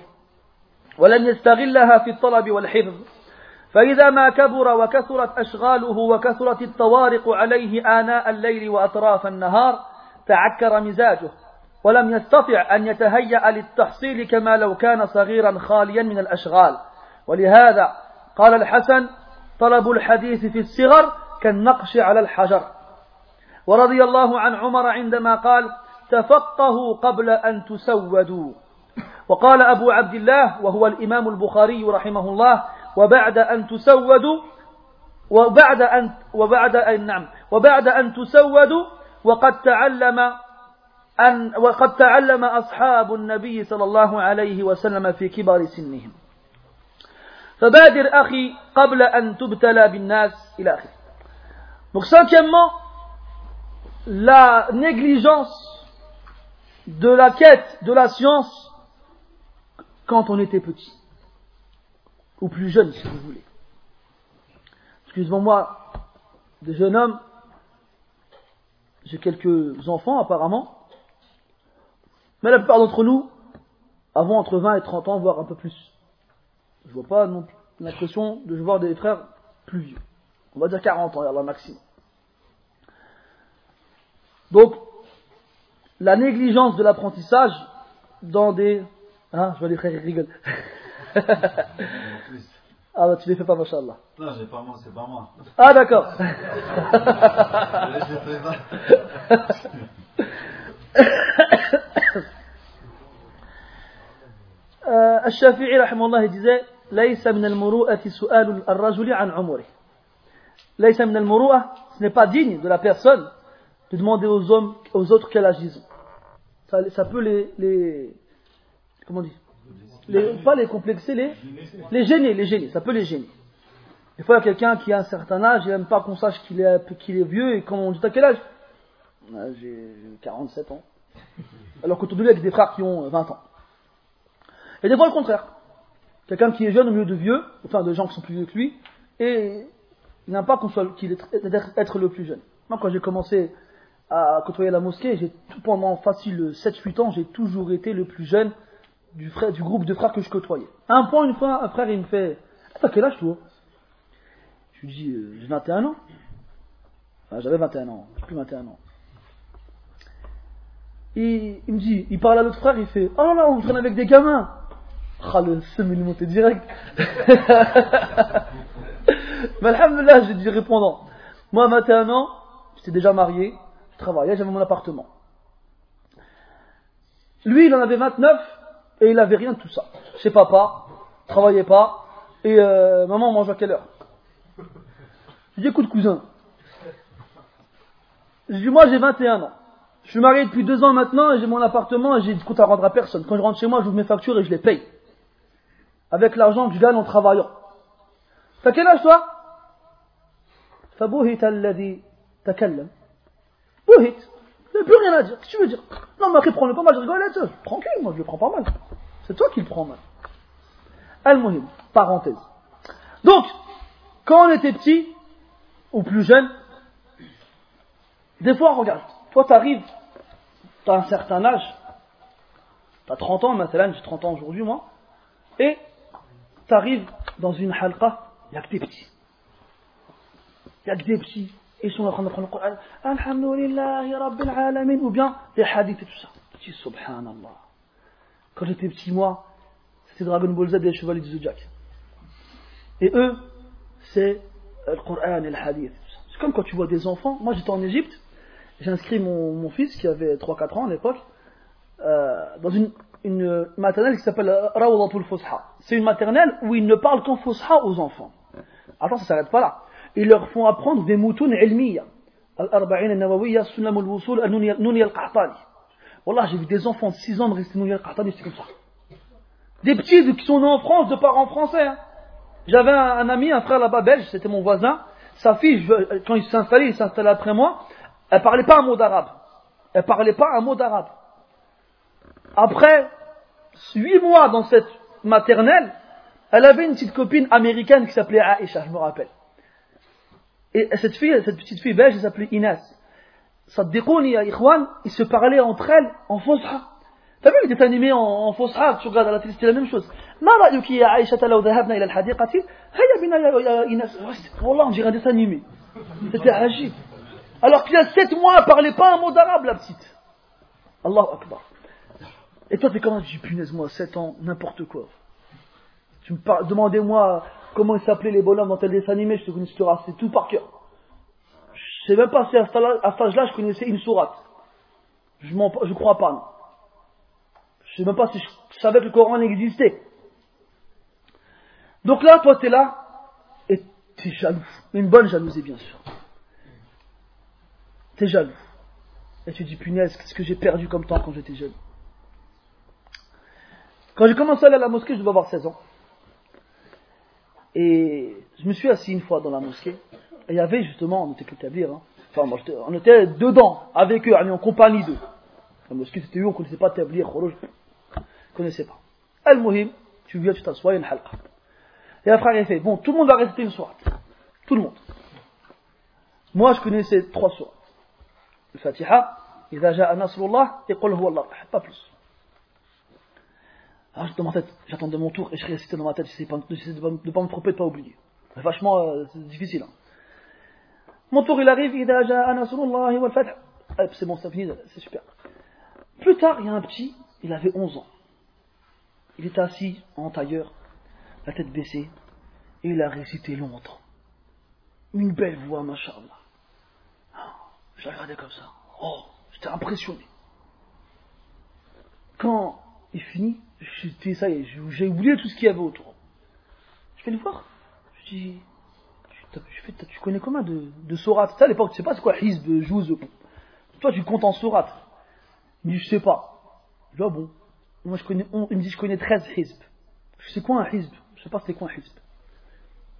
ولم يستغلها في الطلب والحفظ. فإذا ما كبر وكثرت أشغاله وكثرت الطوارق عليه آناء الليل وأطراف النهار تعكر مزاجه. ولم يستطع أن يتهيأ للتحصيل كما لو كان صغيرا خاليا من الأشغال. ولهذا قال الحسن طلب الحديث في الصغر كالنقش على الحجر. ورضي الله عن عمر عندما قال تفقهوا قبل أن تسودوا. وقال أبو عبد الله وهو الإمام البخاري رحمه الله وبعد أن تسودوا وبعد أن وبعد أن نعم وبعد أن تسودوا وقد تعلم أن وقد تعلم أصحاب النبي صلى الله عليه وسلم في كبر سنهم فبادر أخي قبل أن تبتلى بالناس إلى آخره Donc cinquièmement, la négligence de la quête de la science quand on était petit. Ou plus jeune, si vous voulez. Excusez-moi, des jeunes hommes, j'ai quelques enfants apparemment, mais la plupart d'entre nous avons entre 20 et 30 ans, voire un peu plus. Je vois pas l'impression de voir des frères plus vieux. On va dire 40 ans, la maximum. Donc, la négligence de l'apprentissage dans des... Hein, je vois les frères qui rigolent. ah bah tu les fais pas, machallah. Non, j'ai pas moi, c'est pas moi. Ah d'accord. euh, Al-Shafi'i, il disait Laysa min al-muru'ati ar-rajuli an umuri. Al-muru'a, ce n'est pas digne de la personne de demander aux hommes, aux autres quel âge ils ont. Ça, peut les, les comment on dit? Pas les complexer, les, les gêner, les gêner, ça peut les gêner. Des fois, il y a quelqu'un qui a un certain âge, il n'aime pas qu'on sache qu'il est, est vieux, et qu'on dit à quel âge? Ah, j'ai 47 ans. Alors qu'aujourd'hui, il y a des frères qui ont euh, 20 ans et des fois le contraire Quelqu'un qui est jeune au milieu de vieux, enfin de gens qui sont plus vieux que lui, et il n'aime pas qu'on soit qu'il est être le plus jeune. Moi, quand j'ai commencé à côtoyer la mosquée, j'ai pendant facile 7-8 ans, j'ai toujours été le plus jeune du, frère, du groupe de frères que je côtoyais. À un point, une fois, un frère, il me fait ah, T'as quel âge toi? Je lui dis euh, J'ai 21 ans. Enfin, J'avais 21 ans, j'ai plus 21 ans. Il me dit, il parle à l'autre frère, il fait Oh là là, on traîne avec des gamins. Ah, le seum, il direct. Mais j'ai dit répondant. Moi, à 21 ans, j'étais déjà marié, je travaillais, j'avais mon appartement. Lui, il en avait 29 et il avait rien de tout ça. Chez papa, travaillait pas, et euh, maman, on mange à quelle heure? Je dis, écoute, cousin. Je dis, moi, j'ai 21 ans. Je suis marié depuis deux ans maintenant et j'ai mon appartement et j'ai du compte à rendre à personne. Quand je rentre chez moi, j'ouvre mes factures et je les paye avec l'argent que je gagne en travaillant. T'as quel âge toi فبهت الذي تكلم بهت il n'y a plus rien à dire. Qu'est-ce que tu veux dire Non, mais après, prends-le pas mal, je rigole là-dessus. Tranquille, moi, je le prends pas mal. C'est toi qui le prends mal. Al-Muhim, parenthèse. Donc, quand on était petit, ou plus jeune, des fois, regarde, toi, t'arrives, t'as un certain âge, t'as 30 ans, maintenant, j'ai 30 ans aujourd'hui, moi, et tu arrives dans une halqa, il n'y a que des petits. Il n'y a que des petits. Ils sont en train d'apprendre le Coran. Alhamdulillah, Rabbil Alamin. Ou bien des hadiths et tout ça. Petit subhanallah. Quand j'étais petit, moi, c'était Dragon Ball Z et les chevaliers du Zodiac. Et eux, c'est le Coran et le hadith. C'est comme quand tu vois des enfants. Moi, j'étais en Égypte. J'ai inscrit mon, mon, fils, qui avait 3-4 ans à l'époque, euh, dans une une maternelle qui s'appelle Rawdatul Fusha. C'est une maternelle où ils ne parlent qu'en Fusha aux enfants. Attends, ça s'arrête pas là. Ils leur font apprendre des moutons ilmiya. Al-Arba'in al-Nawawiyya, Sunnam al-Wusul, Nouni al-Qahtani. J'ai vu des enfants de 6 ans me rester Nouni al-Qahtani, c'est comme ça. Des petits qui sont en France, de parents français. Hein. J'avais un, ami, un frère là-bas belge, c'était mon voisin. Sa fille, quand il s'est installé, il s'est installé après moi. Elle parlait pas un mot d'arabe. Elle parlait pas un mot d'arabe. Après huit mois dans cette maternelle, elle avait une petite copine américaine qui s'appelait Aisha, je me rappelle. Et cette fille, cette petite fille belge, elle s'appelait Inès. Saddiqouni ya ikhwan, ils se parlaient entre elles en fosha. T'as vu les dessins animés en, en fosha, tu regardes à la télé, c'était la même chose. ما رأيك يا عائشة لو ذهبنا إلى الحديقة هيا بنا يا إنس Wallah, on dirait un dessin animé. C'était agile. Alors qu'il y a 7 mois, elle parlait pas un mot d'arabe, la petite. Allahu Akbar. et toi, t'es comment Tu dis, punaise, moi, 7 ans, n'importe quoi. Tu me parles, demandez-moi comment ils s'appelaient les bonhommes dans tel dessin animé, je te connais, tout par cœur. Je sais même pas si à cet âge-là, je connaissais une sourate. Je ne crois pas. Non. Je sais même pas si je savais que le Coran existait. Donc là, toi, tu es là, et tu es jaloux. Une bonne jalousie, bien sûr. Tu es jaloux. Et tu dis, punaise, qu'est-ce que j'ai perdu comme temps quand j'étais jeune. Quand j'ai commencé à aller à la mosquée, je devais avoir 16 ans. Et je me suis assis une fois dans la mosquée. Et il y avait justement, on était qu'établir, hein. enfin, on était dedans, avec eux, en compagnie d'eux. La mosquée c'était eux, on ne connaissait pas établir, on ne connaissait pas. Al-Muhim, tu viens, tu t'assois, il y a une halqa. Et après, il a fait, bon, tout le monde va rester une soirée. Tout le monde. Moi, je connaissais trois soirs. Le Fatiha, إذا جاء نصر الله يقول هو الله pas plus. alors, dans ma tête, j'attendais mon tour et je récitais dans ma tête, j'essayais de ne pas me tromper, de pas oublier. Vachement, euh, c'est difficile. Hein. Mon tour, il arrive, c'est bon, ça finit, c'est super. Plus tard, il y a un petit, il avait 11 ans. Il était assis en tailleur, la tête baissée, et il a récité longtemps. Une belle voix, machallah. Ah, je regardé comme ça. Oh, j'étais impressionné. Quand il finit, j'étais ça j'ai oublié tout ce qu'il y avait autour. Je vais le voir. Je dis, tu, tu connais combien de, de sourates Ça à l'époque, tu sais pas c'est quoi hizb, jouz. Toi, tu comptes en sourates. Il me dit, je sais pas. Je dis, ah bon. Moi, je connais, il me dit, je connais 13 hizb. Je sais quoi un hizb? Je sais pas c'est quoi un hizb.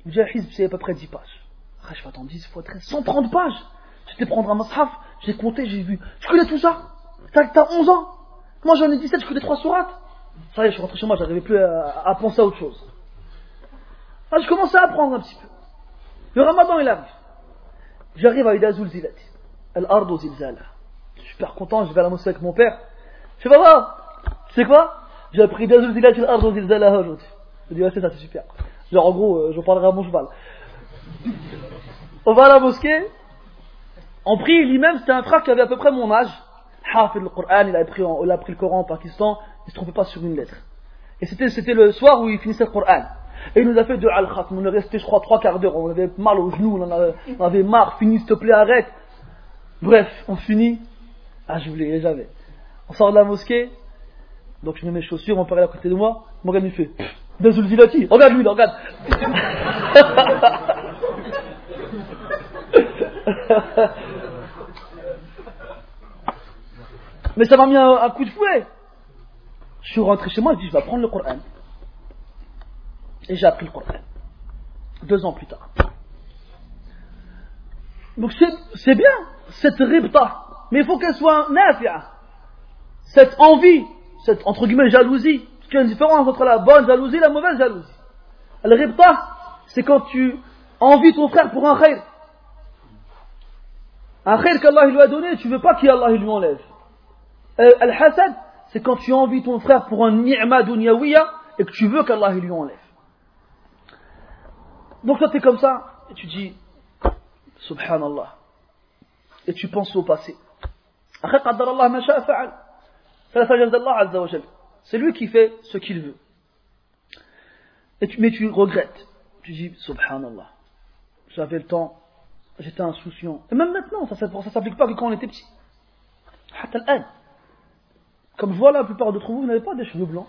Il me dit, un hizb, c'est à peu près 10 pages. Ah, je vais attendre 10 fois 13, 130 pages. J'étais prendre un mashaf, j'ai compté, j'ai vu. Tu connais tout ça? T'as 11 ans? Moi, j'en ai 17, je connais 3 sourates. Ça y est, je suis rentré chez moi, j'arrivais plus à, penser à autre chose. Ah, je commençais à apprendre un petit peu. Le ramadan, il arrive. J'arrive à Idazul Zilati. Al-Ardo Zilzala. Super content, je vais à la mosquée avec mon père. Je fais, papa, tu sais quoi? J'ai appris Idazul Zilati, Al-Ardo Zilzala aujourd'hui. Je dis, ouais, c'est ça, c'est super. Genre, en gros, euh, j'en parlerai à mon cheval. On va à la mosquée. On prie, lui-même, c'était un frère qui avait à peu près mon âge. Hafid le Coran, il a pris, il a pris le Coran au Pakistan, il se trompait pas sur une lettre. Et c'était, le soir où il finissait le Coran. Et il nous a fait de al-khatm. On est resté, je crois, trois quarts d'heure. On avait mal aux genoux, on, avait, on avait marre. Finis, s'il te plaît, arrête. Bref, on finit. Ah, je voulais, j'avais. On sort de la mosquée. Donc je mets mes chaussures, mon père à côté de moi. Mon gars lui fait Dazul Vilati, regarde lui, regarde. Mais ça m'a mis un, coup de fouet. Je suis rentré chez moi, je dis je vais prendre le Coran. Et j'ai appris le Coran. Deux ans plus tard. Donc c'est bien, cette ribta. Mais il faut qu'elle soit nafi'a. Cette envie, cette entre guillemets jalousie. Parce qu'il y a une différence entre la bonne jalousie et la mauvaise jalousie. Le ribta, c'est quand tu envies ton frère pour un khair. Un khair qu'Allah lui a donné, tu veux pas qu'Allah lui enlève. Euh, Al-hasad, c'est quand tu envies ton frère pour un ni'ma dunyawiya et que tu veux qu'Allah lui enlève. Donc toi, tu es comme ça, et tu dis, Subhanallah. Et tu penses au passé. C'est lui qui fait ce qu'il veut. Mais tu regrettes. Tu dis, Subhanallah. J'avais le temps, j'étais insouciant. Et même maintenant, ça ne s'applique pas que quand on était petit. Comme je vois la plupart d'entre vous, vous n'avez pas des cheveux blancs.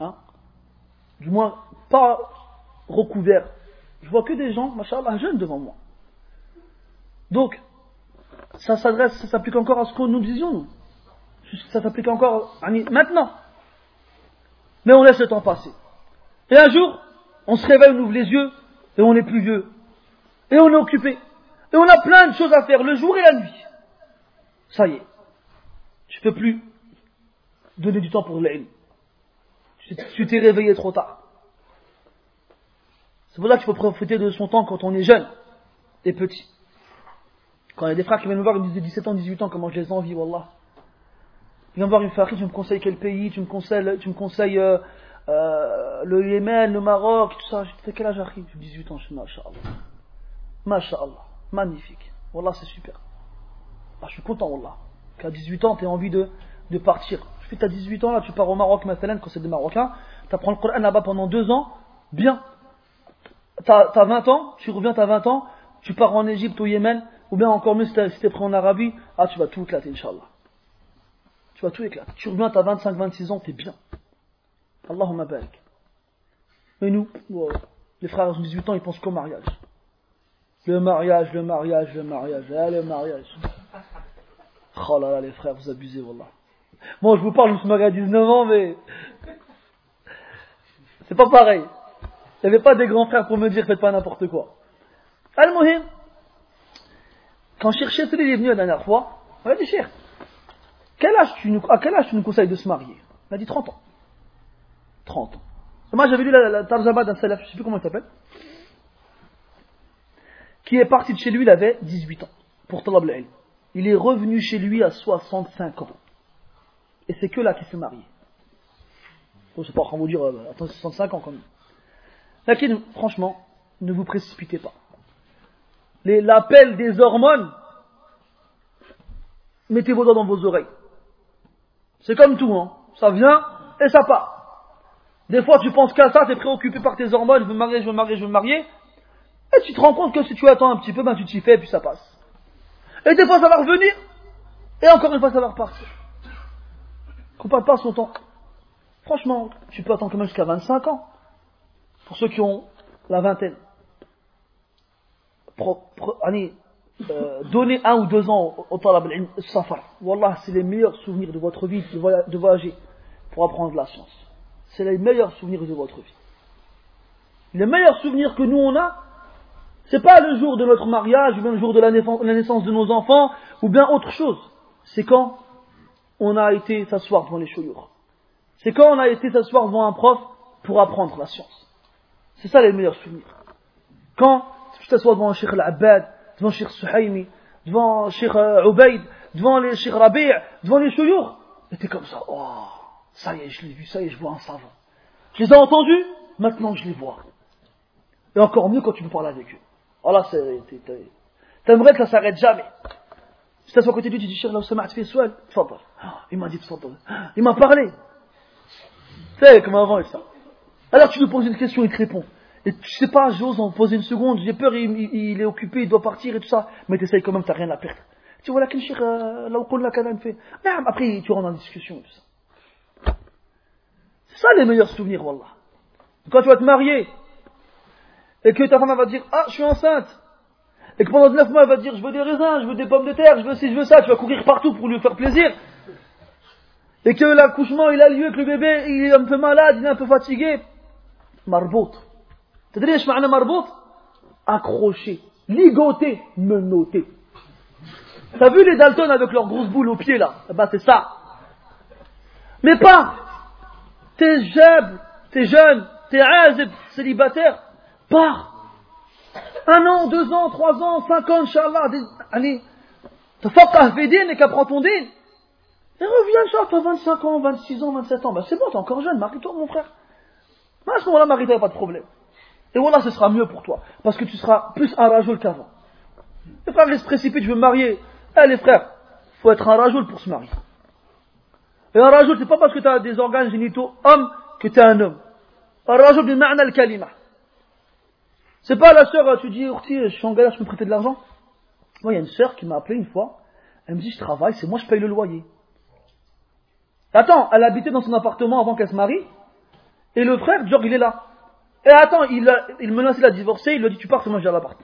Hein du moins, pas recouverts je vois que des gens, machallah, jeunes devant moi. Donc, ça s'adresse, ça s'applique encore à ce que nous disions, Ça s'applique encore maintenant. Mais on laisse le temps passer. Et un jour, on se réveille, on ouvre les yeux, et on est plus vieux. Et on est occupé. Et on a plein de choses à faire, le jour et la nuit. ça y est, tu peux plus donner du temps pour l'ilm. Tu t'es réveillé trop tard. C'est pour ça qu'il faut profiter de son temps quand on est jeune et petit. Quand il y a des frères qui viennent me voir, ils me disent 17 ans, 18 ans, comment je les envie, Wallah. Ils viennent voir une frère, tu me conseilles quel pays, tu me conseilles, tu me conseilles euh, euh, le Yémen, le Maroc, tout ça. J'ai quel âge arrive J'ai 18 ans, je suis Masha'Allah. Masha'Allah. Magnifique. Wallah, c'est super. Ah, je suis content, Wallah. Qu'à 18 ans, tu as envie de partir. Fais, t'as 18 ans, là, tu pars au Maroc, maintenant, quand c'est des Marocains, tu apprends le Coran là-bas pendant deux ans, bien. T'as as 20 ans, tu reviens, t'as 20 ans, tu pars en Égypte, au Yémen, ou bien encore mieux si t'es prêt en Arabie, ah, tu vas tout éclater, Inch'Allah. Tu vas tout éclater. Tu reviens, t'as 25, 26 ans, t'es bien. Allahumma barik. Mais nous, les frères ont 18 ans, ils pensent qu'au mariage. Le mariage, le mariage, le mariage, ah, le mariage. Oh là là, les frères, vous abusez, Wallah. Moi, je vous parle, je me suis marié à 19 ans, mais. C'est pas pareil. Il n'y avait pas des grands frères pour me dire faites pas n'importe quoi. Al-Muhim, quand Cheikh Chetri est venu la dernière fois, on a dit nous, à quel âge tu nous conseilles de se marier? Il a dit 30 ans. 30 ans. moi j'avais lu la, la d'un salaf, je ne sais plus comment il s'appelle, qui est parti de chez lui, il avait 18 ans, pour Talab Il est revenu chez lui à 65 ans. Et c'est que là qu'il s'est marié. Je ne sais pas comment vous dire, euh, attends, 65 ans quand même. Lakin, franchement, ne vous précipitez pas. L'appel des hormones, mettez vos doigts dans vos oreilles. C'est comme tout, hein. Ça vient et ça part. Des fois, tu penses qu'à ça, tu es préoccupé par tes hormones, je veux marier, je veux marier, je veux marier. Et tu te rends compte que si tu attends un petit peu, ben tu t'y fais et puis ça passe. Et des fois, ça va revenir. Et encore une fois, ça va repartir. Qu'on parle pas son temps. Franchement, tu peux attendre quand même jusqu'à 25 ans. Pour ceux qui ont la vingtaine. allez, euh, donnez un ou deux ans au talab safar. Wallah, c'est les meilleurs souvenirs de votre vie de voyager pour apprendre la science c'est les meilleurs souvenirs de votre vie. Les meilleurs souvenirs que nous on a, c'est pas le jour de notre mariage, ou bien le jour de la naissance de nos enfants, ou bien autre chose. C'est quand on a été s'asseoir devant les chouyours. C'est quand on a été s'asseoir devant un prof pour apprendre la science. C'est ça les meilleurs souvenirs. Quand tu t'assois devant Cheikh Al-Abbad, devant Cheikh Suhaimi, devant Cheikh euh, Ubaid, devant les Cheikh Rabi', devant les chouyours, et t'es comme ça, oh, ça y est, je l'ai vu, ça y est, je vois un savant. Je les ai entendus, maintenant je les vois. Et encore mieux quand tu peux parler avec eux. Oh là, t'aimerais que ça s'arrête jamais. Si t'as à côté de lui, tu dis, là, ça fait seul. Il m'a dit, il m'a parlé. Sais, comme avant et ça. Alors tu lui poses une question, il te répond. Et tu sais pas, j'ose en poser une seconde, j'ai peur, il, est occupé, il doit partir et tout ça. Mais t'essayes quand même, t'as rien à perdre. Tu vois, là, euh, là, où la fait. Après, tu rentres en discussion et tout ça. C'est ça les meilleurs souvenirs, Wallah. Quand tu vas te marier, et que ta femme va dire, ah, je suis enceinte, et que pendant 9 mois elle va dire, je veux des raisins, je veux des pommes de terre, je veux ci, je veux ça, tu vas courir partout pour lui faire plaisir, et que l'accouchement il a lieu, que le bébé il est un peu malade, il est un peu fatigué. Tu sais ce que marbout Accroché, ligoté, menotté. T'as vu les Dalton avec leurs grosses boules aux pieds là? Bah c'est ça. Mais pas T'es jeune, t'es jeune, t'es célibataire, pars. Un an, deux ans, trois ans, cinq ans, Inch'Allah, allez, tafaqah fi din et qu'apprends ton din. Et reviens, Inch'Allah, t'as 25 ans, 26 ans, 27 ans, ben c'est bon, t'es encore jeune, marie-toi, mon frère. Mais à ce moment-là, marie-toi, pas de problème. Et voilà, ce sera mieux pour toi, parce que tu seras plus un rajoul qu'avant. Les frères, ils se précipitent, je veux marier. Eh, les frères, faut être un rajoul pour se marier. Et un rajout, c'est pas parce que tu as des organes génitaux hommes que tu es un homme. Un rajout du ma'na al-kalima. C'est pas la sœur, tu dis, je suis en galère, je peux me prêter de l'argent. Moi, il y a une sœur qui m'a appelé une fois. Elle me dit, je travaille, c'est moi, je paye le loyer. Attends, elle habitait dans son appartement avant qu'elle se marie. Et le frère, genre, il est là. Et attends, il, a, il menaçait de la divorcer, il lui dit, tu pars, moi, je l'appart.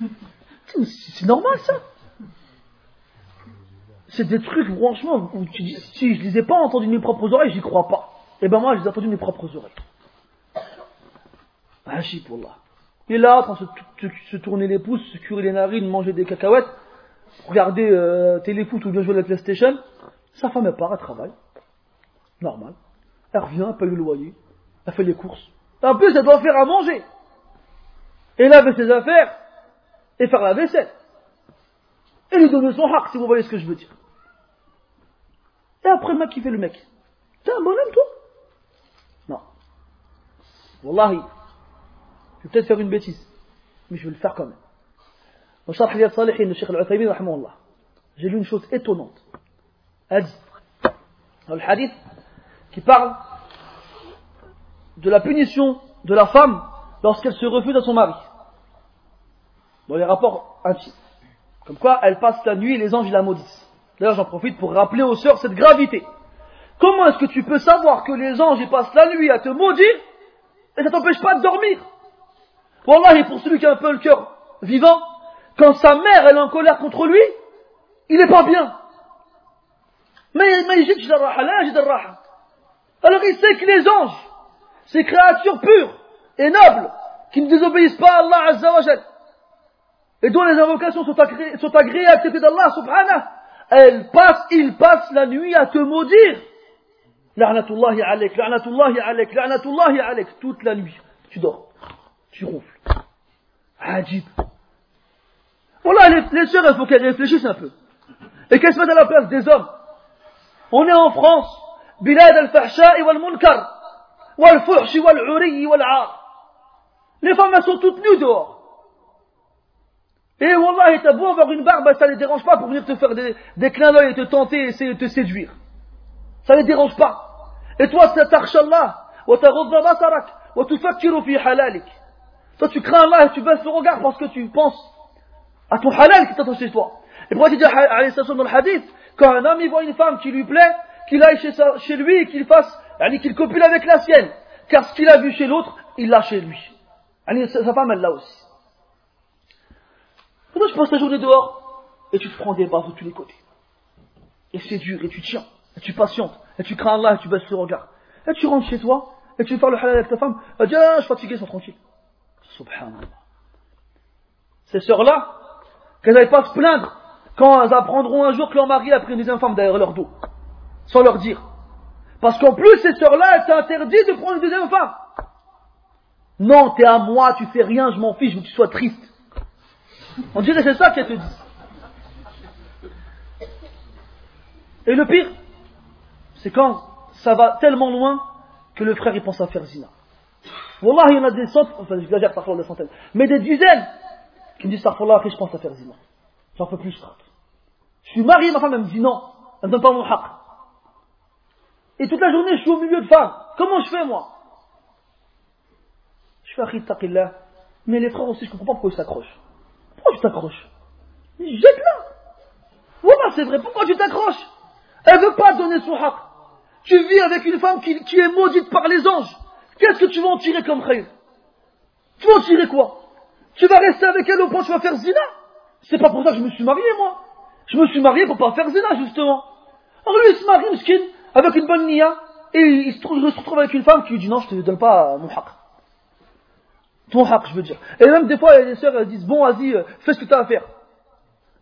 C'est normal, ça c'est des trucs, franchement, où tu dis, si je les ai pas entendus de mes propres oreilles, j'y crois pas. Et eh ben moi, je les ai entendus de mes propres oreilles. Là. Il est là, en train de se, tourner les pouces, se curer les narines, manger des cacahuètes. regarder euh, téléfoot ou bien jouer à la PlayStation, sa femme elle part, elle travaille. Normal. Elle revient, elle paye le loyer, elle fait les courses. En plus, elle doit faire à manger. Et laver ses affaires, et faire la vaisselle. Et lui donner son haq, si vous voyez ce que je veux dire. Et après, le qui fait le mec. T'es un bonhomme, toi? Non. Wallahi, je vais peut-être faire une bêtise, mais je vais le faire quand même. Dans de Sheikh Al-Uthaymin, j'ai lu une chose étonnante. Elle dit, le hadith, qui parle de la punition de la femme lorsqu'elle se refuse à son mari. Dans les rapports intimes. Comme quoi, elle passe la nuit et les anges la maudissent. D'ailleurs, j'en profite pour rappeler aux sœurs cette gravité. Comment est-ce que tu peux savoir que les anges passent la nuit à te maudire et ça t'empêche pas de dormir? Wallah, pour celui qui a un peu le cœur vivant, quand sa mère elle est en colère contre lui, il n'est pas bien. Mais, mais alors il sait que les anges, ces créatures pures et nobles, qui ne désobéissent pas à Allah Azza et dont les invocations sont agréées, sont agréées à accepter d'Allah subhanahu, elles passent, ils passent la nuit à te maudire. La'natullahi alek, la'natullahi alek, la'natullahi alek, toute la nuit. Tu dors, tu ronfles. Ajib. Voilà, les, les sœurs, il faut qu'elles réfléchissent un peu. Et qu'elles se mettent à la place des hommes. On est en France, بلاد الفحشاء والمنكر والفحش والعري والعار. Les femmes, elles sont toutes nues dehors. Et Wallah, t'as beau avoir une barbe, ça les dérange pas pour venir te faire des, des clins d'œil et te tenter et essayer de te séduire. Ça les dérange pas. Et toi, c'est Allah, wa basarak, wa tufakkiru fi halalik. Toi, tu crains Allah et tu baisses le regard parce que tu penses à ton halal qui t'attend chez toi. Et pourquoi tu dis dans le hadith, quand un homme il voit une femme qui lui plaît, qu'il aille chez, lui et qu'il fasse, qu'il copule avec la sienne. Car ce qu'il a vu chez l'autre, il l'a chez lui. Sa femme, elle l'a aussi. Pourquoi tu passes ta journée dehors et tu te prends des bases de tous les côtés? Et c'est dur, et tu tiens, et tu patientes, et tu crains Allah, et tu baisses le regard. Et tu rentres chez toi, et tu faire le halal avec ta femme, elle dit, ah, je suis fatigué, sois tranquille. Subhanallah. Ces sœurs-là, qu'elles n'aillent pas se plaindre quand elles apprendront un jour que leur mari a pris une deuxième femme derrière leur dos, sans leur dire. Parce qu'en plus, ces sœurs-là, elles s'interdisent de prendre une deuxième femme. Non, t'es à moi, tu fais rien, je m'en fiche, je veux que tu sois triste. On dirait c'est ça qu'elle te dit. Et le pire, c'est quand ça va tellement loin que le frère il pense à faire zina. Wallah, il y en a des centaines, enfin j'exagère parfois des centaines, mais des dizaines qui me disent Starfallah, je pense à faire zina. J'en peux plus, Je suis marié, ma femme elle me dit non, elle me donne pas mon haq. Et toute la journée je suis au milieu de femmes. Comment je fais moi? Je fais achid taqillah. Mais les frères aussi, je comprends pas pourquoi ils s'accrochent. Pourquoi tu t'accroches? Jette-la Voilà, c'est vrai, pourquoi tu t'accroches? Elle veut pas donner son haq. Tu vis avec une femme qui est maudite par les anges. Qu'est-ce que tu vas en tirer comme khayr Tu vas en tirer quoi? Tu vas rester avec elle au point où tu vas faire zina? C'est pas pour ça que je me suis marié, moi. Je me suis marié pour pas faire zina, justement. Alors lui, il se marie, skin, avec une bonne nia, et il se, trouve, il se retrouve avec une femme qui lui dit non, je te donne pas mon haq. Ton haq, je veux dire. Et même des fois, les sœurs, elles disent, bon, vas-y, euh, fais ce que tu as à faire.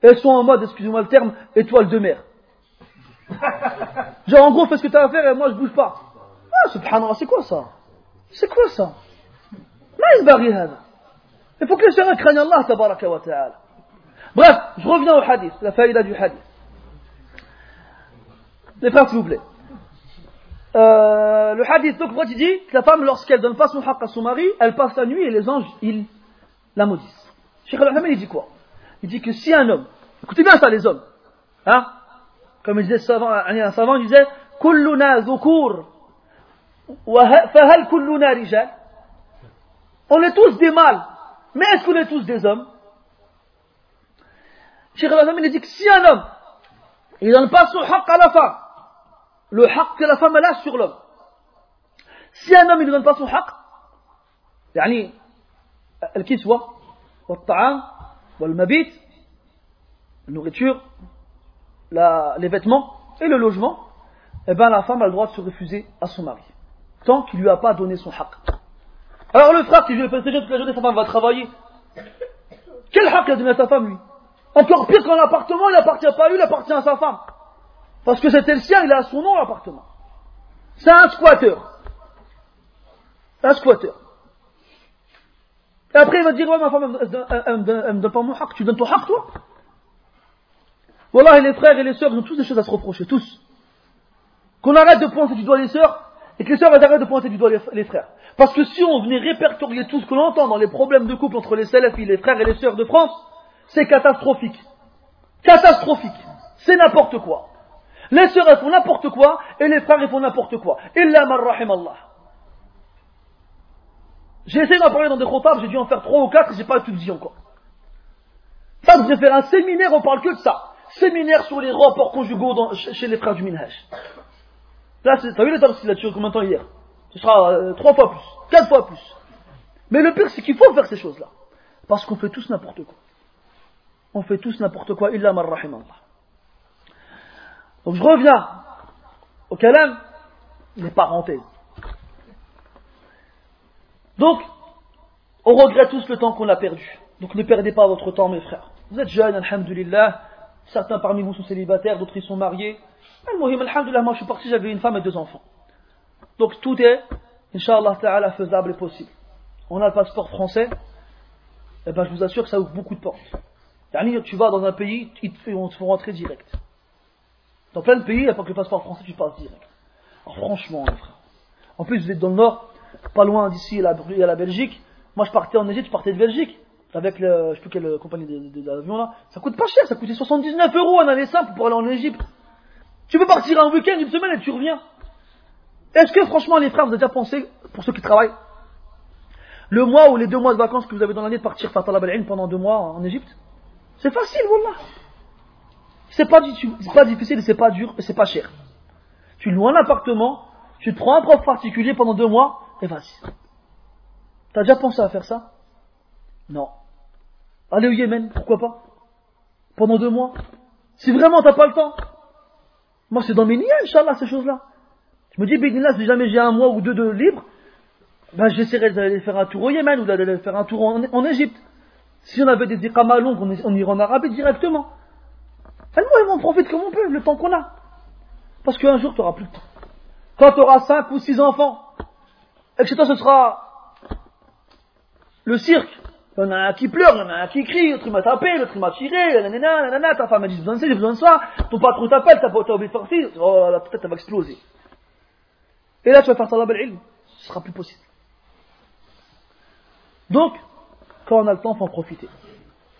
Et elles sont en mode, excusez-moi le terme, étoile de mer. Genre, en gros, fais ce que tu as à faire et moi, je bouge pas. Ah, subhanallah, c'est quoi ça? C'est quoi ça Il faut que les sœurs craignent Allah, tabaraka wa ta'ala. Bref, je reviens au hadith, la faïda du hadith. Les frères, s'il vous plaît. Euh, le hadith, donc, moi, tu dis que la femme, lorsqu'elle donne pas son haq à son mari, elle passe la nuit et les anges, ils la maudissent. Cheikh al il dit quoi Il dit que si un homme, écoutez bien ça, les hommes, hein, comme il disait savant, un savant, il disait, كلنا ذكور فهل كلنا رجال On est tous des mâles, mais est-ce qu'on est tous des hommes Cheikh al il dit que si un homme, il donne pas son haq à la femme, le haq que la femme a sur l'homme. Si un homme ne donne pas son haq, يعني الكسوة والطعام والمبيت la nourriture la, les vêtements et le logement eh bien la femme a le droit de se refuser à son mari tant qu'il lui a pas donné son haq alors le frère qui veut le toute la journée sa femme va travailler quel haq a donné à sa femme lui? Encore pire quand l'appartement, il appartient pas à lui, il appartient à sa femme. Parce que c'était le sien, il a son nom l'appartement. C'est un squatteur. Un squatteur. Et après, il va dire, ouais, ma femme, elle, me donne pas mon haq. Tu donnes ton haq, toi? Voilà, et les frères et les sœurs, ils ont tous des choses à se reprocher, tous. Qu'on arrête de pointer du doigt les sœurs, et que les sœurs arrêtent de pointer du doigt les, frères. Parce que si on venait répertorier tout ce que l'on entend dans les problèmes de couple entre les salafis, les frères et les sœurs de France, c'est catastrophique. Catastrophique. C'est n'importe quoi. Les sœurs font n'importe quoi, et les frères font n'importe quoi. Illa man rahim Allah. J'ai essayé d'en parler dans des khotabs, j'ai dû en faire trois ou quatre, et j'ai pas tout dit encore. Ça, devez faire un séminaire, on parle que de ça. Séminaire sur les rapports conjugaux chez les frères du Minhaj. Là, t'as vu qu'il a tué combien de temps hier? Ce sera euh, trois fois plus, quatre fois plus. Mais le pire, c'est qu'il faut faire ces choses-là. Parce qu'on fait tous n'importe quoi. On fait tous n'importe quoi, illa marrahim Allah. Donc je reviens au kalam, les parenthèses. Donc, on regrette tous le temps qu'on a perdu. Donc ne perdez pas votre temps, mes frères. Vous êtes jeunes, alhamdulillah. Certains parmi vous sont célibataires, d'autres ils sont mariés. Alhamdulillah, moi je suis parti, j'avais une femme et deux enfants. Donc tout est, Inch'Allah ta'ala, faisable et possible. On a le passeport français, et eh ben je vous assure que ça ouvre beaucoup de portes. Tu vas dans un pays, ils te font rentrer direct. Dans plein de pays, il pas que le passeport français, tu passes direct. Alors franchement, les frères. En plus, vous êtes dans le nord, pas loin d'ici, il y a la Belgique. Moi, je partais en Égypte, je partais de Belgique. Avec le, je sais plus quelle compagnie là. Ça coûte pas cher, ça coûtait 79 euros en année simple pour aller en Égypte. Tu peux partir un week-end, une semaine et tu reviens. Est-ce que franchement les frères, vous avez déjà pensé, pour ceux qui travaillent, le mois ou les deux mois de vacances que vous avez dans l'année de partir faire Talab pendant deux mois en Égypte? C'est facile, voilà. C'est pas, pas difficile, c'est pas dur c'est pas cher. Tu loues un appartement, tu te prends un prof particulier pendant deux mois et vas-y. T'as déjà pensé à faire ça? Non. Aller au Yémen, pourquoi pas? Pendant deux mois? Si vraiment t'as pas le temps, moi, c'est dans mes niais, Inch'Allah, ces choses-là. Je me dis, là, si jamais j'ai un mois ou deux de libre, ben, j'essaierai d'aller faire un tour au Yémen ou d'aller faire un tour en, Égypte. Si on avait des iqamas longs, on, irait en Arabie directement. Et moi, on profite comme on peut, le temps qu'on a. Parce qu'un jour, tu n'auras plus de temps. Quand tu auras cinq ou six enfants, et que chez toi, ce sera le cirque, il y en a un qui pleure, il y en a un qui crie, l'autre il m'a tapé, l'autre il m'a tiré, nanana, nanana, ta femme a dit besoin de ça, j'ai besoin de ça, ton patron t'appelle, t'as oublié de sortir, oh la tête elle va exploser. Et là tu vas faire talab al-ilm, ce sera plus possible. Donc, quand on a le temps, il faut en profiter.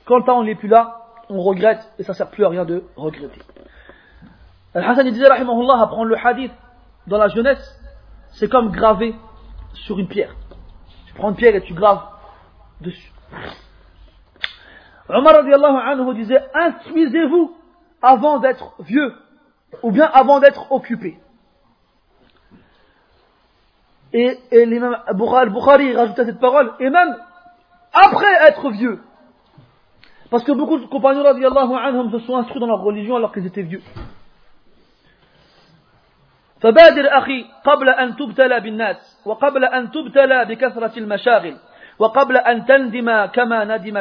Quand le temps n'est plus là, on regrette et ça ne sert plus à rien de regretter. Al-Hassan disait, rahimahullah, apprendre le hadith dans la jeunesse, c'est comme graver sur une pierre. Tu prends une pierre et tu graves dessus. Omar radiallahu anhu disait Instruisez-vous avant d'être vieux, ou bien avant d'être occupé. Et, et l'imam Bukhari rajoutait cette parole, et même après être vieux. Parce que beaucoup de compagnons radiallahu anhum se sont instruits dans leur religion alors qu'ils étaient vieux. فبادر أخي قبل أن تبتلى بالناس وقبل أن تبتلى بكثرة المشاغل وقبل أن تندم كما ندم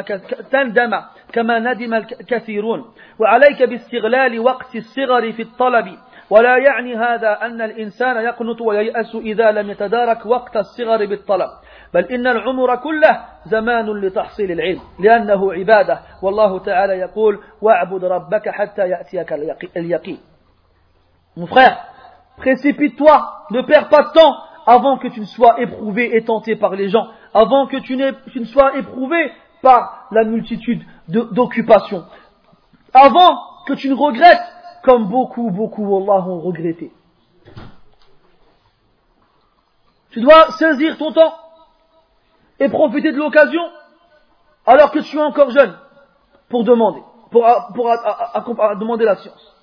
تندم كما ندم الكثيرون. وعليك باستغلال وقت الصغر في الطلب. ولا يعني هذا أن الإنسان يقنط وييأس إذا لم يتدارك وقت الصغر بالطلب. بل إن العمر كله زمان لتحصيل العلم لأنه عبادة. والله تعالى يقول واعبد ربك حتى يأتيك اليقين. Mon frère, précipite-toi, ne perds pas de temps avant que tu ne sois éprouvé et tenté par les gens. Avant que tu, ne sois éprouvé par la multitude d'occupations, avant que tu ne regrettes comme beaucoup, beaucoup, Allah, ont regretté. Tu dois saisir ton temps et profiter de l'occasion alors que tu es encore jeune pour demander, pour, pour demander la science.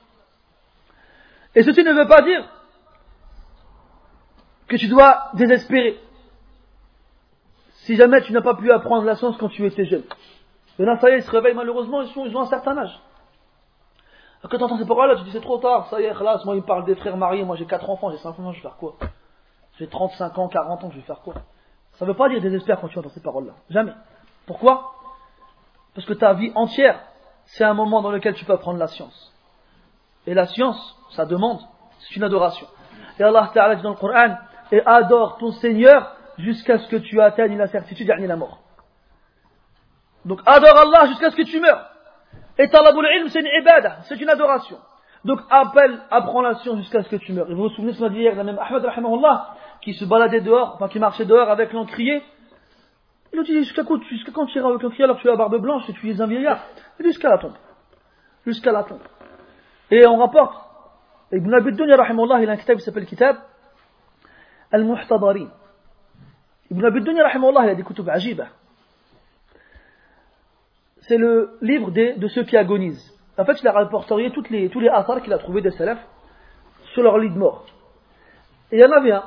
Et ceci ne veut pas dire que tu dois désespérer si jamais tu n'as pas pu apprendre la science quand tu étais jeune. Il y ça y est, ils se réveillent malheureusement, ils, ils ont un certain âge. Quand tu entends ces paroles-là, tu dis c'est trop tard, ça y est, là, moi il me parle des frères mariés, moi j'ai 4 enfants, j'ai 5 enfants, je vais faire quoi? J'ai 35 ans, 40 ans, je vais faire quoi? Ça ne veut pas dire désespère quand tu entends ces paroles-là. Jamais. Pourquoi? Parce que ta vie entière c'est un moment dans lequel tu peux apprendre la science. Et la science, ça demande, c'est une adoration. Et Allah Ta'ala dit dans le Coran, et adore ton Seigneur jusqu'à ce que tu atteignes la certitude et la mort. Donc adore Allah jusqu'à ce que tu meurs. Et talabul ilm, c'est une ibadah, c'est une adoration. Donc appelle, apprends la science jusqu'à ce que tu meurs. Et vous vous souvenez ce qu'on a dit hier, même Ahmed qui se baladait dehors, enfin qui marchait dehors avec l'encrier. Il a dit jusqu'à quand, jusqu'à quand tu iras avec l'encrier alors que tu as la barbe blanche et tu es un vieillard? Jusqu'à la tombe. Jusqu'à la tombe. Et on rapporte, Ibn Abi Dunya rahimahullah, il a un kitab qui s'appelle Kitab Al-Muhtadarin. Ibn rahimahullah, il a des kutub ajiba. C'est le livre de ceux qui agonisent. En fait, il a rapporté toutes les, tous les athars qu'il a trouvés des salafs sur leur lit de mort. Et il y en avait un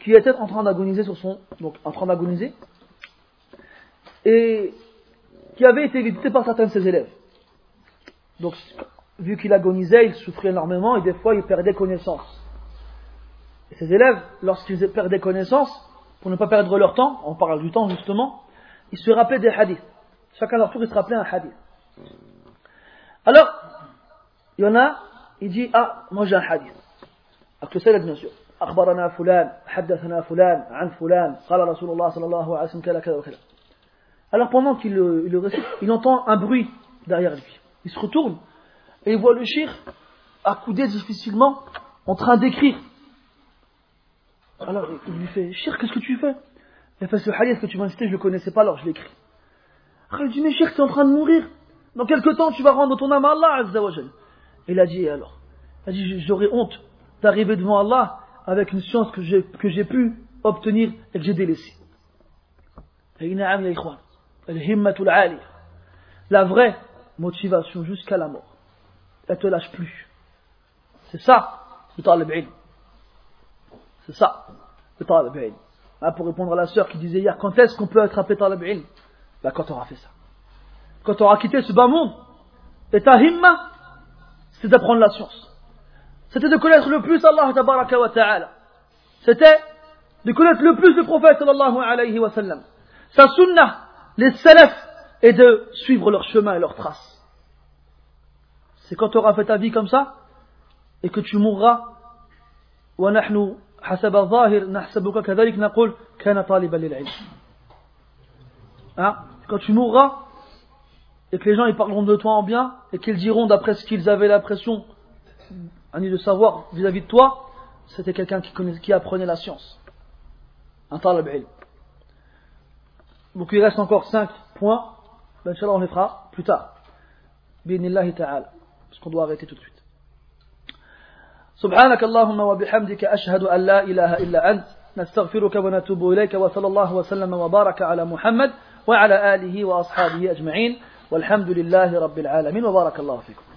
qui était en train d'agoniser sur son, donc en train d'agoniser, et qui avait été visité par certains de ses élèves. Donc, vu qu'il agonisait, il souffrait énormément et des fois il perdait connaissance. Et ses élèves, lorsqu'ils perdaient connaissance, pour ne pas perdre leur temps, on parle du temps justement, ils se rappelaient des hadiths. Chacun à leur tour, il se rappelait un hadith. Alors, il y en a, il dit, ah, moi j'ai un hadith. Avec le salade, bien sûr. أخبرنا فلان حدثنا فلان عن فلان قال رسول الله صلى الله عليه وسلم كذا كذا وكذا alors pendant qu'il le, le récite il entend un bruit derrière lui il se retourne et il voit le shir accoudé difficilement en train d'écrire alors il lui fait shir qu'est-ce que tu fais? Il fait ce hadith que tu m'as cité je le connaissais pas alors je l'écris alors il dit mais shir tu es en train de mourir dans quelques temps tu vas rendre ton âme à Allah Azza wa et il a dit alors? Il a dit j'aurais honte d'arriver devant Allah avec une science que j'ai, que j'ai pu obtenir et que j'ai délaissée. La vraie motivation jusqu'à la mort. Elle te lâche plus. C'est ça, le talib ilm. C'est ça, le talab ilm. Pour répondre à la sœur qui disait hier, quand est-ce qu'on peut attraper talab ilm ben, bah, Quand on aura fait ça. Quand on aura quitté ce bas monde. Et ta himma, c'est d'apprendre la science, C'était de connaître le plus Allah wa ta'ala. C'était de connaître le plus le prophète sallallahu alayhi wa sallam. Sa sunnah, les salafs, et de suivre leur chemin et leurs traces. C'est quand tu auras fait ta vie comme ça, et que tu mourras, wa nahnu حسب الظاهر نحسبك كذلك نقول كان طالبا للعلم. Hein? Quand tu mourras, et que les gens ils parleront de toi en bien, et qu'ils diront d'après ce qu'ils avaient l'impression de savoir vis-à-vis de toi, c'était quelqu'un qui, qui apprenait la science. Un talab ilm. Donc il reste encore 5 points. Ben, Inch'Allah, on les fera plus tard. Binillahi ta'ala. Parce qu'on doit arrêter tout de suite. سبحانك اللهم وبحمدك أشهد أن لا إله إلا أنت نستغفرك ونتوب إليك وصلى الله وسلم وبارك على محمد وعلى آله وأصحابه أجمعين والحمد لله رب العالمين وبارك الله فيكم.